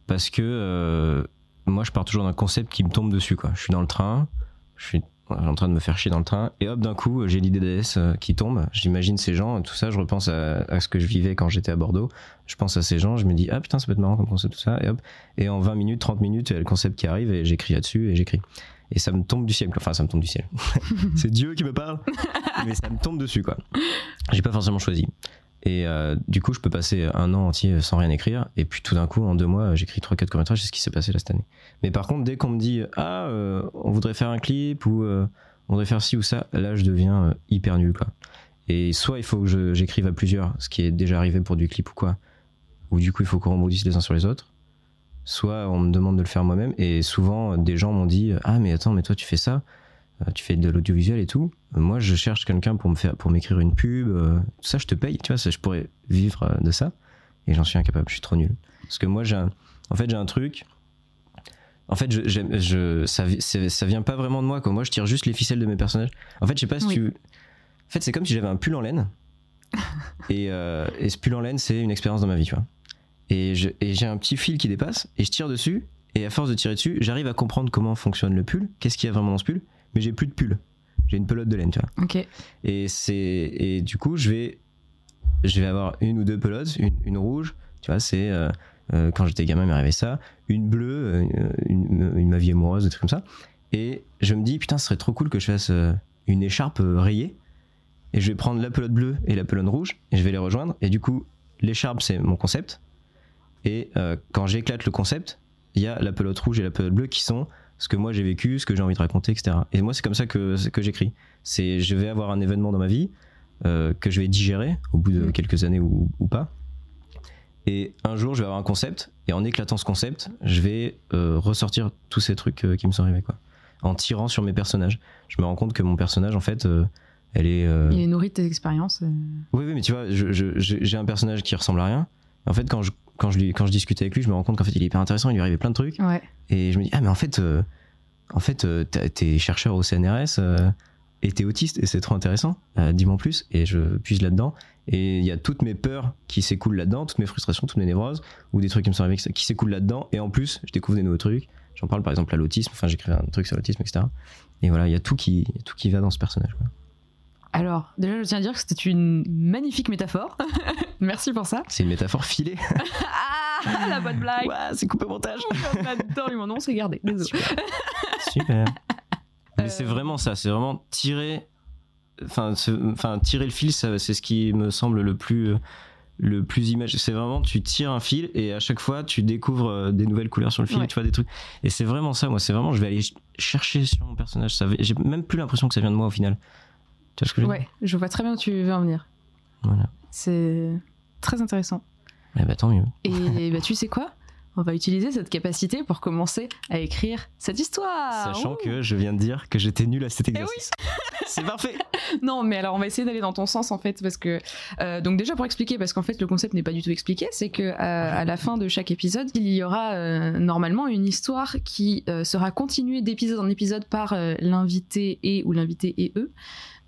Parce que euh, moi, je pars toujours d'un concept qui me tombe dessus. Quoi. Je suis dans le train, je suis en train de me faire chier dans le train, et hop, d'un coup, j'ai l'idée d'ADS euh, qui tombe. J'imagine ces gens, tout ça, je repense à, à ce que je vivais quand j'étais à Bordeaux. Je pense à ces gens, je me dis, ah putain, ça peut être marrant comme concept, tout ça, et hop. Et en 20 minutes, 30 minutes, il y a le concept qui arrive, et j'écris là-dessus, et j'écris. Et ça me tombe du ciel. Enfin, ça me tombe du ciel. c'est Dieu qui me parle, mais ça me tombe dessus, quoi. J'ai pas forcément choisi. Et euh, du coup, je peux passer un an entier sans rien écrire. Et puis tout d'un coup, en deux mois, j'écris 3-4 courts-métrages. C'est ce qui s'est passé là cette année. Mais par contre, dès qu'on me dit Ah, euh, on voudrait faire un clip ou euh, on voudrait faire ci ou ça, là, je deviens hyper nul. Quoi. Et soit il faut que j'écrive à plusieurs, ce qui est déjà arrivé pour du clip ou quoi. Ou du coup, il faut qu'on rebondisse les uns sur les autres. Soit on me demande de le faire moi-même. Et souvent, des gens m'ont dit Ah, mais attends, mais toi, tu fais ça euh, tu fais de l'audiovisuel et tout. Euh, Moi, je cherche quelqu'un pour me faire, pour m'écrire une pub. euh, tout ça, je te paye. Tu vois, ça, je pourrais vivre euh, de ça. Et j'en suis incapable. Je suis trop nul. Parce que moi, j'ai, un- en fait, j'ai un truc. En fait, je, ça, ça vient pas vraiment de moi. Quoi. Moi, je tire juste les ficelles de mes personnages. En fait, je sais pas si Oui. tu. En fait, c'est comme si j'avais un pull en laine. et, euh, et ce pull en laine, c'est une expérience dans ma vie, tu vois. Et, j'ai un petit fil qui dépasse. Et je tire dessus. Et à force de tirer dessus, j'arrive à comprendre comment fonctionne le pull. Qu'est-ce qu'il y a vraiment dans ce pull. Mais j'ai plus de pull. J'ai une pelote de laine, tu vois. Ok. Et c'est et du coup, je vais je vais avoir une ou deux pelotes, une, une rouge, tu vois, c'est euh, euh, quand j'étais gamin, il m'est arrivé ça, une bleue, euh, une, une ma vie amoureuse, des trucs comme ça. Et je me dis putain, ce serait trop cool que je fasse une écharpe rayée. Et je vais prendre la pelote bleue et la pelote rouge et je vais les rejoindre. Et du coup, l'écharpe c'est mon concept. Et euh, quand j'éclate le concept, il y a la pelote rouge et la pelote bleue qui sont ce que moi j'ai vécu, ce que j'ai envie de raconter, etc. Et moi, c'est comme ça que, que j'écris. C'est je vais avoir un événement dans ma vie euh, que je vais digérer au bout de Mm. quelques années ou, ou pas. Et un jour, je vais avoir un concept, et en éclatant ce concept, je vais euh, ressortir tous ces trucs qui me sont arrivés, quoi. En tirant sur mes personnages. Je me rends compte que mon personnage, en fait, elle est. euh, Il est nourri de tes expériences. oui, oui, mais tu vois, j'ai un personnage qui ressemble à rien. En fait, quand je, quand, je lui, quand je discute avec lui, je me rends compte qu'en fait, il est hyper intéressant, il lui arrivait plein de trucs. Ouais. Et je me dis, ah, mais en fait, euh, en fait, euh, t'es chercheur au CNRS euh, et t'es autiste et c'est trop intéressant. Dis-moi en plus et je puise là-dedans. Et il y a toutes mes peurs qui s'écoulent là-dedans, toutes mes frustrations, toutes mes névroses ou des trucs qui me sont arrivés qui s'écoulent là-dedans. Et en plus, je découvre des nouveaux trucs. J'en parle par exemple à l'autisme. Enfin, j'écris un truc sur l'autisme, etc. Et voilà, il y a tout qui, tout qui va dans ce personnage. quoi. Alors, déjà, je tiens à dire que c'était une magnifique métaphore. Merci pour ça. C'est une métaphore filée. Ah, la bonne blague. Ouah, c'est coupé au montage. J'adore mon nom, c'est gardé. Désolé. Super. Mais Euh, c'est vraiment ça, c'est vraiment tirer, enfin, enfin tirer le fil, c'est ce qui me semble le plus, le plus imagé. C'est vraiment tu tires un fil et à chaque fois tu découvres euh, des nouvelles couleurs sur le fil, Ouais. tu vois des trucs. Et c'est vraiment ça, moi, c'est vraiment, je vais aller ch- chercher sur mon personnage. Ça, j'ai même plus l'impression que ça vient de moi au final. Tu vois ce que je veux dire? Ouais, je vois très bien où tu veux en venir. Voilà. C'est très intéressant. Eh ben, tant mieux. Et bah, tu sais quoi? On va utiliser cette capacité pour commencer à écrire cette histoire. Sachant Ouh. que je viens de dire que j'étais nul à cet Eh oui. exercice. c'est parfait. Non, mais alors on va essayer d'aller dans ton sens en fait, parce que euh, donc déjà pour expliquer, parce qu'en fait le concept n'est pas du tout expliqué, c'est que euh, à la fin de chaque épisode, il y aura euh, normalement une histoire qui sera continuée d'épisode en épisode par l'invité et ou l'invité et eux,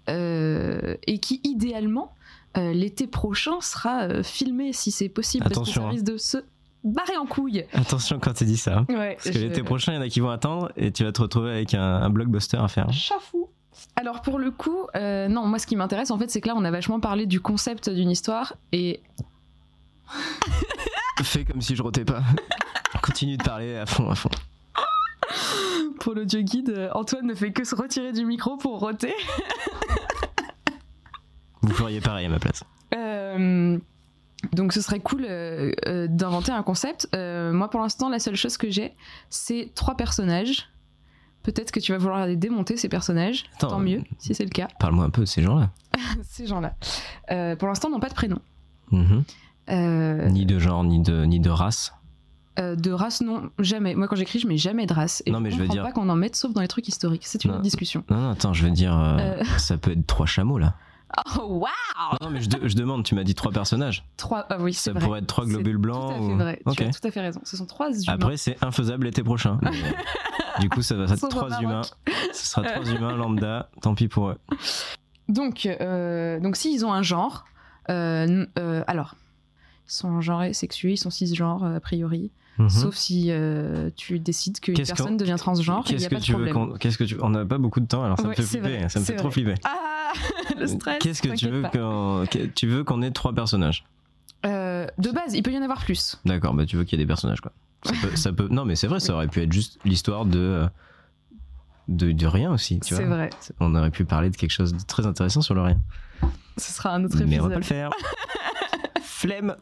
et qui idéalement euh, l'été prochain sera euh, filmé si c'est possible, parce que Attention, ça hein. risque de se barrer en couille. Attention quand tu dis ça. hein. Ouais, Parce que je- l'été prochain, il y en a qui vont attendre et tu vas te retrouver avec un, un blockbuster à faire. Chafou. Alors pour le coup, euh, non, moi ce qui m'intéresse en fait, c'est que là on a vachement parlé du concept d'une histoire et Fais comme si je rotais pas. Continue de parler à fond, à fond. pour l'audio guide, euh, Antoine ne fait que se retirer du micro pour roter. Vous feriez pareil à ma place. Euh, donc ce serait cool euh, euh, d'inventer un concept. Moi pour l'instant, la seule chose que j'ai, c'est trois personnages. Peut-être que tu vas vouloir les démonter ces personnages. Attends, Tant mieux si c'est le cas. Parle-moi un peu de ces gens-là. ces gens-là. Pour l'instant, n'ont pas de prénom. Mhm. Ni de genre, ni de, ni de race. Euh, de race, non, jamais. Moi, quand j'écris, je mets jamais de race. Et Non, je mais je veux dire- pas qu'on en mette, sauf dans les trucs historiques. C'est une Non. autre discussion. Non, non, attends, je veux dire, euh, Euh. ça peut être trois chameaux là. Oh, waouh Non, mais je, de- je demande, tu m'as dit trois personnages. Trois. Ah oui, c'est Ça vrai. pourrait être trois globules Tout blancs. à fait ou- vrai. Tu as tout à fait raison. Ce sont trois humains. Après, c'est infaisable l'été prochain. Mais, du coup, ça va être trois humains. Ce sera trois humains lambda. Tant pis pour eux. Donc, donc s'ils ont un genre, alors, ils sont genrés, sexués, ils sont cisgenres a priori. Mhm. Sauf si euh, tu décides qu'une Qu'est-ce personne devient transgenre, il n'y Qu'est-ce a que pas de tu veux problème. qu'on. Qu'est-ce que tu. On n'a pas beaucoup de temps, alors ça me fait c'est flipper. vrai, ça me c'est fait trop flipper. Ah Le stress Qu'est-ce que tu veux qu'on. Tu veux qu'on ait trois personnages Euh, De base, il peut y en avoir plus. D'accord, bah tu veux qu'il y ait des personnages quoi. Ça peut, ça peut- Non mais c'est vrai, ça aurait pu être juste l'histoire de, euh, de de rien aussi, tu C'est vois. vrai. On aurait pu parler de quelque chose de très intéressant sur le rien. Ce sera un autre Mais on va épisode. pas le faire. Flemme.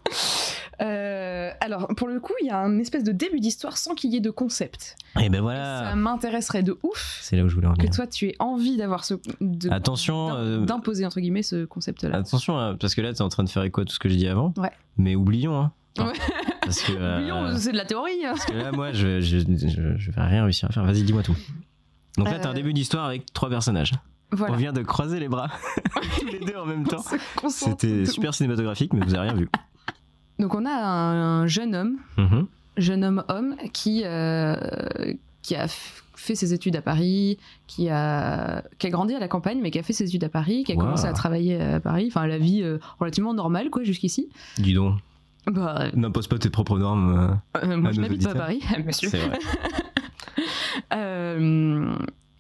Euh, alors, pour le coup, il y a un espèce de début d'histoire sans qu'il y ait de concept. Et ben Ça voilà. m'intéresserait de ouf C'est là où je voulais en que venir. toi, tu aies envie d'avoir ce. de- Attention, euh, D'imposer, entre guillemets, ce concept-là. Attention, hein, parce que là t'es en train de faire écho à tout ce que j'ai dit avant. Ouais. Mais oublions, hein. Ouais. Parce que, euh, Oublions, c'est de la théorie. hein. parce que là moi je, je, je, je vais rien réussir à faire. Vas-y, dis-moi tout. Donc là t'as un Euh, début d'histoire avec trois personnages. Voilà. On vient de croiser les bras tous les deux en même temps. C'était super cinématographique, mais vous avez rien vu. Donc on a un, un jeune homme, Mhm. jeune homme homme qui euh, qui a fait ses études à Paris, qui a qui a grandi à la campagne mais qui a fait ses études à Paris, qui a Wow. commencé à travailler à Paris, enfin la vie euh, relativement normale quoi jusqu'ici. Dis donc, Bah, n'impose pas tes propres normes. euh, moi à je n'habite pas à. Paris, monsieur. C'est vrai.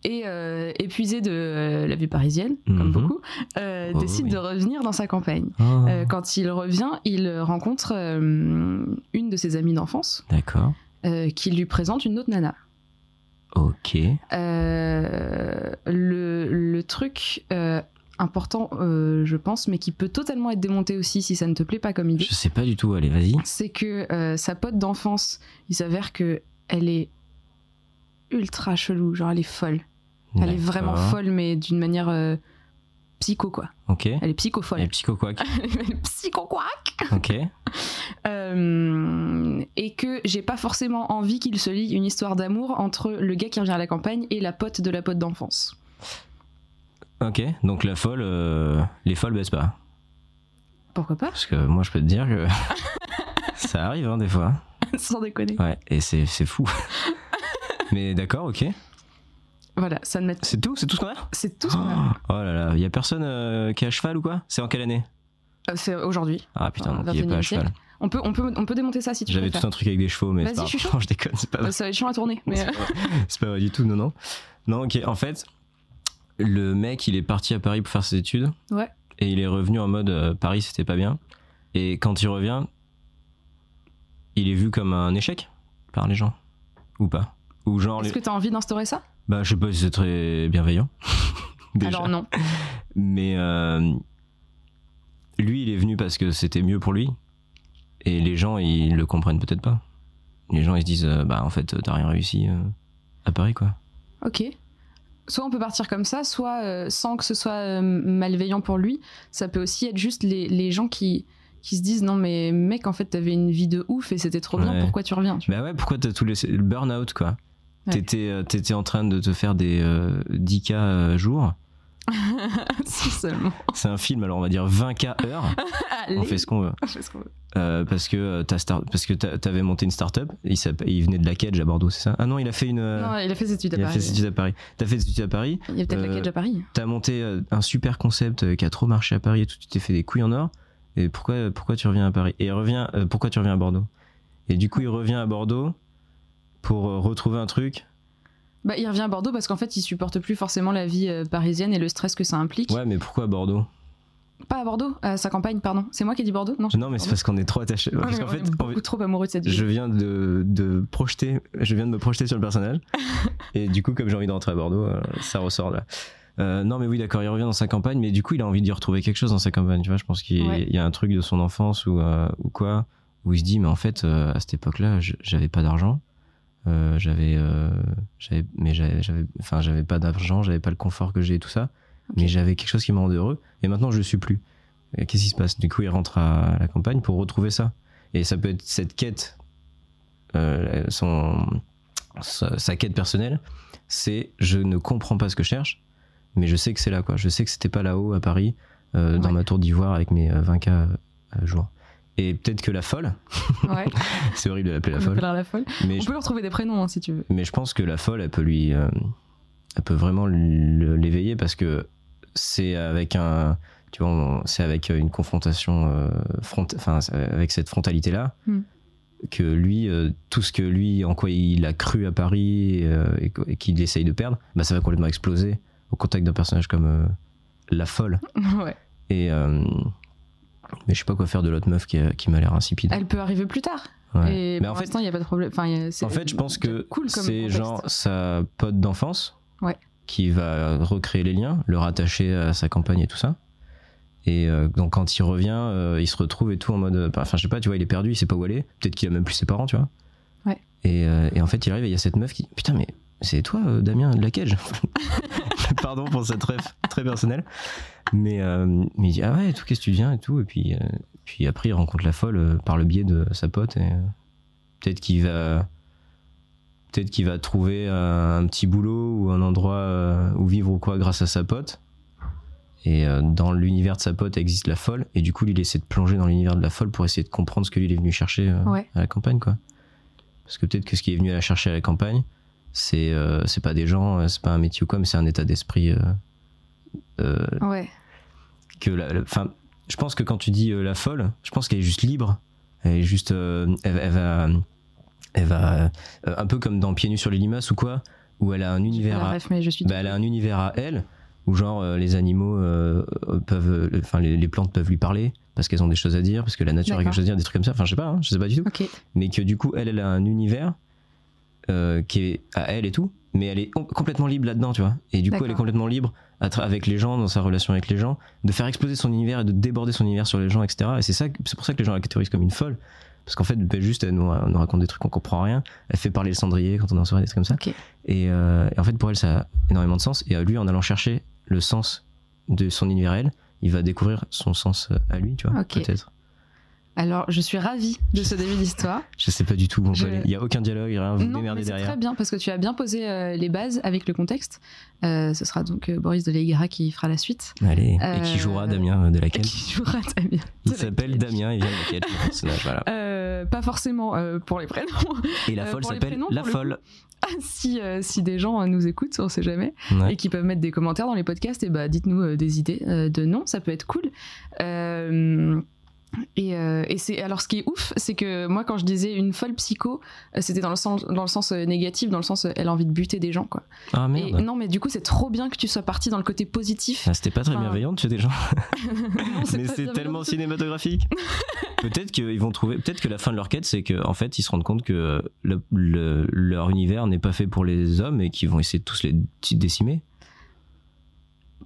Et euh, épuisé de euh, la vie parisienne, comme Mhm. beaucoup, euh, Oh, décide oui. de revenir dans sa campagne. Oh, Euh, quand il revient, il rencontre une de ses amies d'enfance D'accord. qui lui présente une autre nana. Ok. Le, le truc important, euh, je pense, mais qui peut totalement être démonté aussi si ça ne te plaît pas comme idée, Je sais pas du tout. Allez, vas-y. c'est que euh, sa pote d'enfance, il s'avère que elle est ultra chelou, genre elle est folle. Elle est vraiment folle, mais d'une manière euh, psycho, quoi. Ok. Elle est psycho-folle. Et psycho-quack. Elle est psycho-quack Ok. Euh, et que j'ai pas forcément envie qu'il se lie une histoire d'amour entre le gars qui revient à la campagne et la pote de la pote d'enfance. Ok. Donc la folle, euh, les folles baissent pas. Pourquoi pas? Parce que moi, je peux te dire que ça arrive hein, des fois. Sans déconner. Ouais. Et c'est fou. Mais d'accord, ok. Voilà, ça ne. C'est tout C'est tout ce qu'on a? C'est tout ce qu'on a. Oh là là, il y a personne euh, qui est à cheval ou quoi? C'est en quelle année? Euh, C'est aujourd'hui. Ah putain, donc il est pas à 21e cheval. On peut, on, peut, on peut démonter ça si tu J'avais préfères. tout un truc avec des chevaux, mais Vas-y, c'est pas je suis grave. chaud. Non, je déconne, c'est pas vrai. Euh, Ça va être chiant à tourner. Mais... C'est pas vrai du tout, non, non. Non, ok, en fait, le mec, il est parti à Paris pour faire ses études. Ouais. Et il est revenu en mode euh, Paris, c'était pas bien. Et quand il revient, il est vu comme un échec par les gens. Ou pas? Ou genre. Est-ce les- que t'as envie d'instaurer ça? Bah, je sais pas si c'est très bienveillant. Déjà. Alors non. Mais euh, lui, il est venu parce que c'était mieux pour lui. Et les gens, ils le comprennent peut-être pas. Les gens, ils se disent, euh, bah en fait, t'as rien réussi euh, à Paris, quoi. Ok. Soit on peut partir comme ça, soit sans que ce soit malveillant pour lui. Ça peut aussi être juste les, les gens qui, qui se disent non mais mec en fait t'avais une vie de ouf et c'était trop bien, pourquoi tu reviens tu Bah ouais, pourquoi t'as tout laissé Le burn-out, quoi? Ouais. T'étais, euh, t'étais en train de te faire des euh, 10K euh, jour. vois Si seulement. C'est un film, alors on va dire 20K heure. Allez, On fait ce qu'on veut. on fait ce qu'on veut. Euh, parce que euh, t'as start... parce que t'avais monté une start-up. Il, il venait de la Cage à Bordeaux, c'est ça? Ah non, il a fait une. Non, il a fait ses études à il a Paris. fait ses études à Paris. T'as fait études à Paris? Il y a peut-être la cage à Paris. T'as monté un super concept qui a trop marché à Paris et tout. Tu t'es fait des couilles en or. Et pourquoi, pourquoi tu reviens à Paris? Et revient, euh, pourquoi tu reviens à Bordeaux? Et du coup, il revient à Bordeaux pour euh, retrouver un truc. Bah, il revient à Bordeaux parce qu'en fait, il supporte plus forcément la vie euh, parisienne et le stress que ça implique. Ouais, mais pourquoi à Bordeaux? Pas à Bordeaux, à sa campagne, pardon. C'est moi qui ai dit Bordeaux? Non, Non, mais c'est parce qu'on est trop attachés. Ouais, Parce qu'en fait, beaucoup trop amoureux de cette ville. je viens de, de projeter, je viens de me projeter sur le personnage. et du coup, comme j'ai envie de rentrer à Bordeaux, euh, ça ressort là. Euh, non, mais oui, d'accord, il revient dans sa campagne, mais du coup, il a envie d'y retrouver quelque chose dans sa campagne. Tu vois, je pense qu'il y, Ouais. il y a un truc de son enfance ou, ou quoi, où il se dit, mais en fait, à cette époque-là, j'avais pas d'argent. Euh, j'avais, euh, j'avais, mais j'avais, j'avais- enfin, j'avais pas d'argent, j'avais pas le confort que j'ai et tout ça, mais j'avais quelque chose qui me rendait heureux. Et maintenant, je le suis plus. Et Qu'est-ce qui se passe? Du coup, il rentre à la campagne pour retrouver ça. Et ça peut être cette quête, euh, son, sa, sa quête personnelle, c'est je ne comprends pas ce que je cherche, mais je sais que c'est là, quoi. Je sais que c'était pas là-haut à Paris, dans ma tour d'ivoire avec mes euh, 20K euh, jour. Et peut-être que la folle, Ouais, c'est horrible de l'appeler la folle, appellera la folle. mais On je, peut leur trouver des prénoms hein, si tu veux. mais je pense que la folle, elle peut lui, euh, elle peut vraiment le- l'éveiller parce que c'est avec un, tu vois, c'est avec une confrontation, euh, front, enfin, avec cette frontalité là, Hmm. que lui, euh, tout ce que lui, en quoi il a cru à Paris et, et qu'il essaye de perdre, bah ça va complètement exploser au contact d'un personnage comme la folle. ouais. Et mais je sais pas quoi faire de l'autre meuf qui, a- qui m'a l'air insipide. Elle peut arriver plus tard. Ouais. Et Mais pour en fait, l'instant, il n'y a pas de problème. Enfin, en fait, je pense que cool c'est genre sa pote d'enfance Ouais. qui va recréer les liens, le rattacher à sa campagne et tout ça. Et euh, donc quand il revient, euh, il se retrouve et tout en mode, euh, enfin je sais pas, tu vois, il est perdu, il sait pas où aller. Peut-être qu'il a même plus ses parents, tu vois. Ouais. Et, euh, et en fait, il arrive et il y a cette meuf qui, putain mais c'est toi, Damien de la cage. Pardon pour cette ref très personnelle. Mais, euh, mais il dit ah ouais, tout, qu'est-ce que tu deviens et tout. Et puis, euh, puis après, il rencontre la folle euh, par le biais de sa pote et peut-être qu'il va peut-être qu'il va trouver un petit boulot ou un endroit où vivre ou quoi grâce à sa pote. Et dans l'univers de sa pote existe la folle. Et du coup, lui, il essaie de plonger dans l'univers de la folle pour essayer de comprendre ce que lui il est venu chercher Ouais. à la campagne, quoi. Parce que peut-être que ce qu'il est venu à la chercher à la campagne, c'est euh, c'est pas des gens, euh, c'est pas un métier ou quoi, mais c'est un état d'esprit. euh, Ouais. que la, la- enfin, je pense que quand tu dis la folle, je pense qu'elle est juste libre. Elle est juste, elle, elle va, elle va, un peu comme dans Pieds nus sur les limaces ou quoi, où elle a un univers, à, ref, mais je suis. bah, elle a un univers à elle, où genre euh, les animaux euh, peuvent, euh, enfin les, les plantes peuvent lui parler parce qu'elles ont des choses à dire, parce que la nature a quelque chose à dire, des trucs comme ça. Enfin, je sais pas, hein, je sais pas du tout mais que du coup elle elle a un univers euh, qui est à elle et tout mais elle est com- complètement libre là-dedans tu vois. Et du coup elle est complètement libre avec les gens dans sa relation avec les gens de faire exploser son univers et de déborder son univers sur les gens etc et c'est ça que- c'est pour ça que les gens la catégorisent comme une folle. Parce qu'en fait ben, juste elle nous, nous raconte des trucs qu'on comprend rien. Elle fait parler le cendrier quand on est en soirée des trucs comme ça. Et, euh, et en fait pour elle ça a énormément de sens. Et à lui en allant chercher le sens de son univers à elle il va découvrir son sens euh, à lui tu vois Ok. peut-être Alors, je suis ravie de ce début d'histoire. Je sais pas du tout. Je- Il y a aucun dialogue, rien. Vous Non, mais c'est derrière. très bien parce que tu as bien posé euh, les bases avec le contexte. Euh, ce sera donc euh, Boris de Leigara qui fera la suite. Allez. Et qui jouera Damien de la Quête Qui jouera Damien. Il s'appelle. Damien, il vient de la Quête, le personnage. Voilà. Euh, pas forcément pour les prénoms. Et la folle s'appelle La Folle. si, euh, si des gens nous écoutent, on sait jamais, Ouais. et qui peuvent mettre des commentaires dans les podcasts, et bah dites-nous des idées de noms, ça peut être cool. Euh, et, euh, et c'est alors ce qui est ouf, c'est que moi quand je disais une folle psycho, euh, c'était dans le sens dans le sens euh, négatif, dans le sens elle a envie de buter des gens quoi. Ah Et merde. non mais du coup c'est trop bien que tu sois parti dans le côté positif. Ah, C'était pas très Enfin, bienveillant de tuer des gens. Non, Mais c'est tellement cinématographique. peut-être qu'ils vont trouver. Peut-être que la fin de leur quête, c'est qu'en fait, ils se rendent compte que le- le- leur univers n'est pas fait pour les hommes et qu'ils vont essayer de tous les décimer.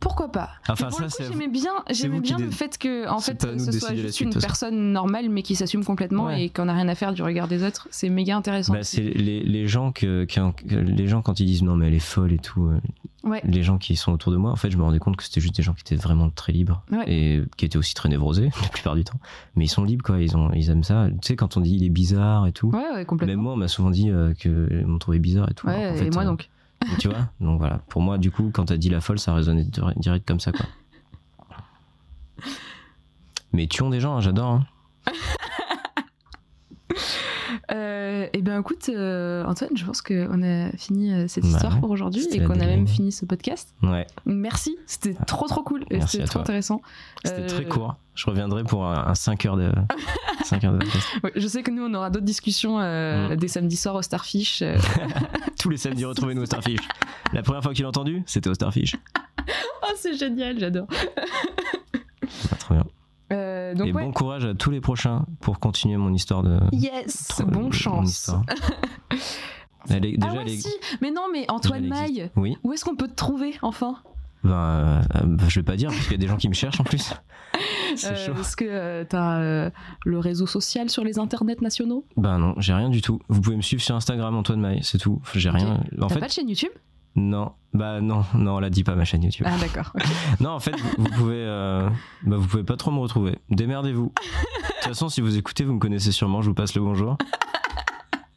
Pourquoi pas Enfin, pour ça, le coup, c'est. j'aimais bien, j'aimais bien le fait que en fait ce soit juste suite, une personne normale mais qui s'assume complètement Ouais. et qu'on n'a rien à faire du regard des autres. C'est méga intéressant. Bah, c'est les, les gens que, les gens quand ils disent non mais elle est folle et tout euh, Ouais. les gens qui sont autour de moi en fait je me rendais compte que c'était juste des gens qui étaient vraiment très libres Ouais. et qui étaient aussi très névrosés la plupart du temps mais ils sont libres quoi ils ont ils aiment ça tu sais quand on dit il est bizarre et tout Ouais, ouais, complètement. même moi on m'a souvent dit euh, que m'ont trouvé bizarre et tout ouais, Alors et moi euh, donc. tu vois donc voilà pour moi du coup quand t'as dit la folle ça résonnait dir- direct comme ça quoi mais tuons des gens hein, j'adore hein. Euh, et ben écoute, euh, Antoine, je pense qu'on a fini euh, cette Bah histoire ouais, pour aujourd'hui et qu'on a même fini ce podcast. ouais Merci, c'était trop trop cool et c'était trop toi. intéressant. c'était Euh, très court je reviendrai pour un, 5 heures de 5 heures de podcast. ouais, je sais que nous on aura d'autres discussions euh, Mm. des samedis soirs au Starfish. Tous les samedis, retrouvez-nous au Starfish. La première fois que tu l'as entendu, c'était au Starfish. oh, c'est génial, j'adore. Ah, trop bien. Euh, donc Et ouais. bon courage à tous les prochains pour continuer mon histoire de. Yes, Trop- bon mon chance. Elle est- déjà, ah ouais, elle est- si, mais non, mais déjà, Antoine. Maille, Oui. où est-ce qu'on peut te trouver enfin? Ben, euh, je vais pas dire, parce qu'il y a des gens qui me cherchent en plus. Euh. Est-ce que euh, t'as euh, le réseau social sur les internets nationaux? Ben non, j'ai rien du tout. Vous pouvez me suivre sur Instagram, Antoine Maille, c'est tout. J'ai rien. En T'as fait, pas de chaîne YouTube? Non. Bah non, non, on l'a dit pas ma chaîne YouTube. Ah d'accord. Non, en fait, vous, pouvez, bah, vous pouvez pas trop me retrouver. Démerdez-vous. De toute façon, si vous écoutez, vous me connaissez sûrement. Je vous passe le bonjour.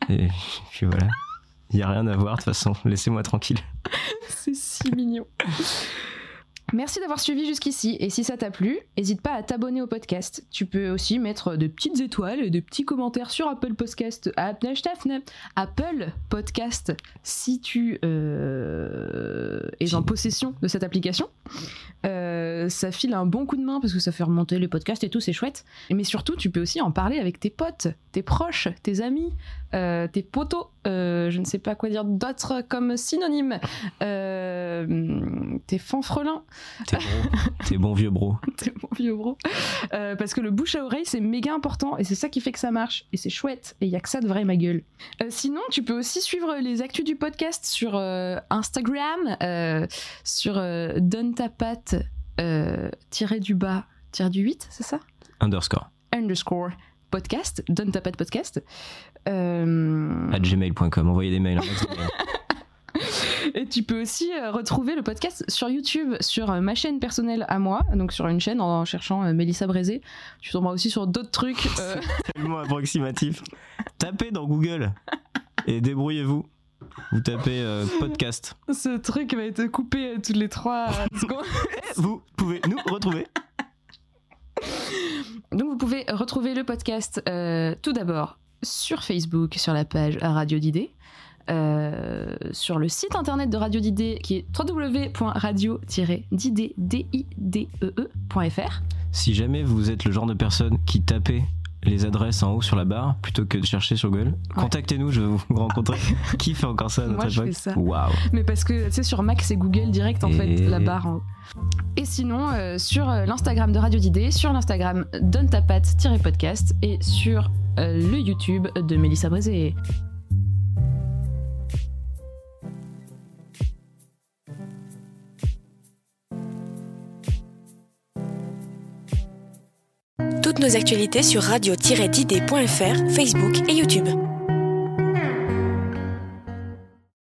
Et puis voilà. Il y a rien à voir de toute façon. Laissez-moi tranquille. C'est si mignon. Merci d'avoir suivi jusqu'ici et si ça t'a plu, n'hésite pas à t'abonner au podcast. Tu peux aussi mettre des petites étoiles et des petits commentaires sur Apple Podcast, Apple Podcast si tu euh, es en possession de cette application. Euh, ça file un bon coup de main parce que ça fait remonter les podcasts et tout, c'est chouette. Mais surtout, tu peux aussi en parler avec tes potes, tes proches, tes amis, euh, tes potos. euh, je ne sais pas quoi dire d'autre comme synonyme. Euh, tes fanfrelins, T'es bro. T'es bon vieux bro. tes bons vieux bro. Parce que le bouche à oreille, c'est méga important et c'est ça qui fait que ça marche. Et c'est chouette. Et il y a que ça de vrai, ma gueule. Sinon, tu peux aussi suivre les actus du podcast sur Instagram, sur Donne ta patte, tiré du bas, tiré du 8, c'est ça? Underscore. Underscore podcast, Donne ta patte podcast. Euh, À gmail.com. Envoyez des mails. hein. Et tu peux aussi euh, retrouver le podcast sur YouTube, sur euh, ma chaîne personnelle à moi, donc sur une chaîne en cherchant euh, Mélissa Brézé. Tu tomberas aussi sur d'autres trucs. euh, Tellement approximatif. Tapez dans Google et débrouillez-vous. Vous tapez podcast. ce truc va être coupé toutes les 3 secondes. Vous pouvez nous retrouver. Donc vous pouvez retrouver le podcast tout d'abord sur Facebook, sur la page Radio d'idées. euh, sur le site internet de Radio d'idées qui est www.radio-d'idées.fr. Si jamais vous êtes le genre de personne qui tapez les adresses en haut sur la barre plutôt que de chercher sur Google, contactez-nous, je vais vous rencontrer. qui fait encore ça à notre Moi, je époque fais ça. Waouh. Mais parce que tu sais, sur Mac, c'est Google direct en fait, la barre en haut. Et sinon, euh, sur euh, l'Instagram de Radio d'idées, sur l'Instagram Donne ta patte-podcast et sur euh, le YouTube de Mélissa Brézé. Nos actualités sur radio-didée.fr, Facebook et YouTube.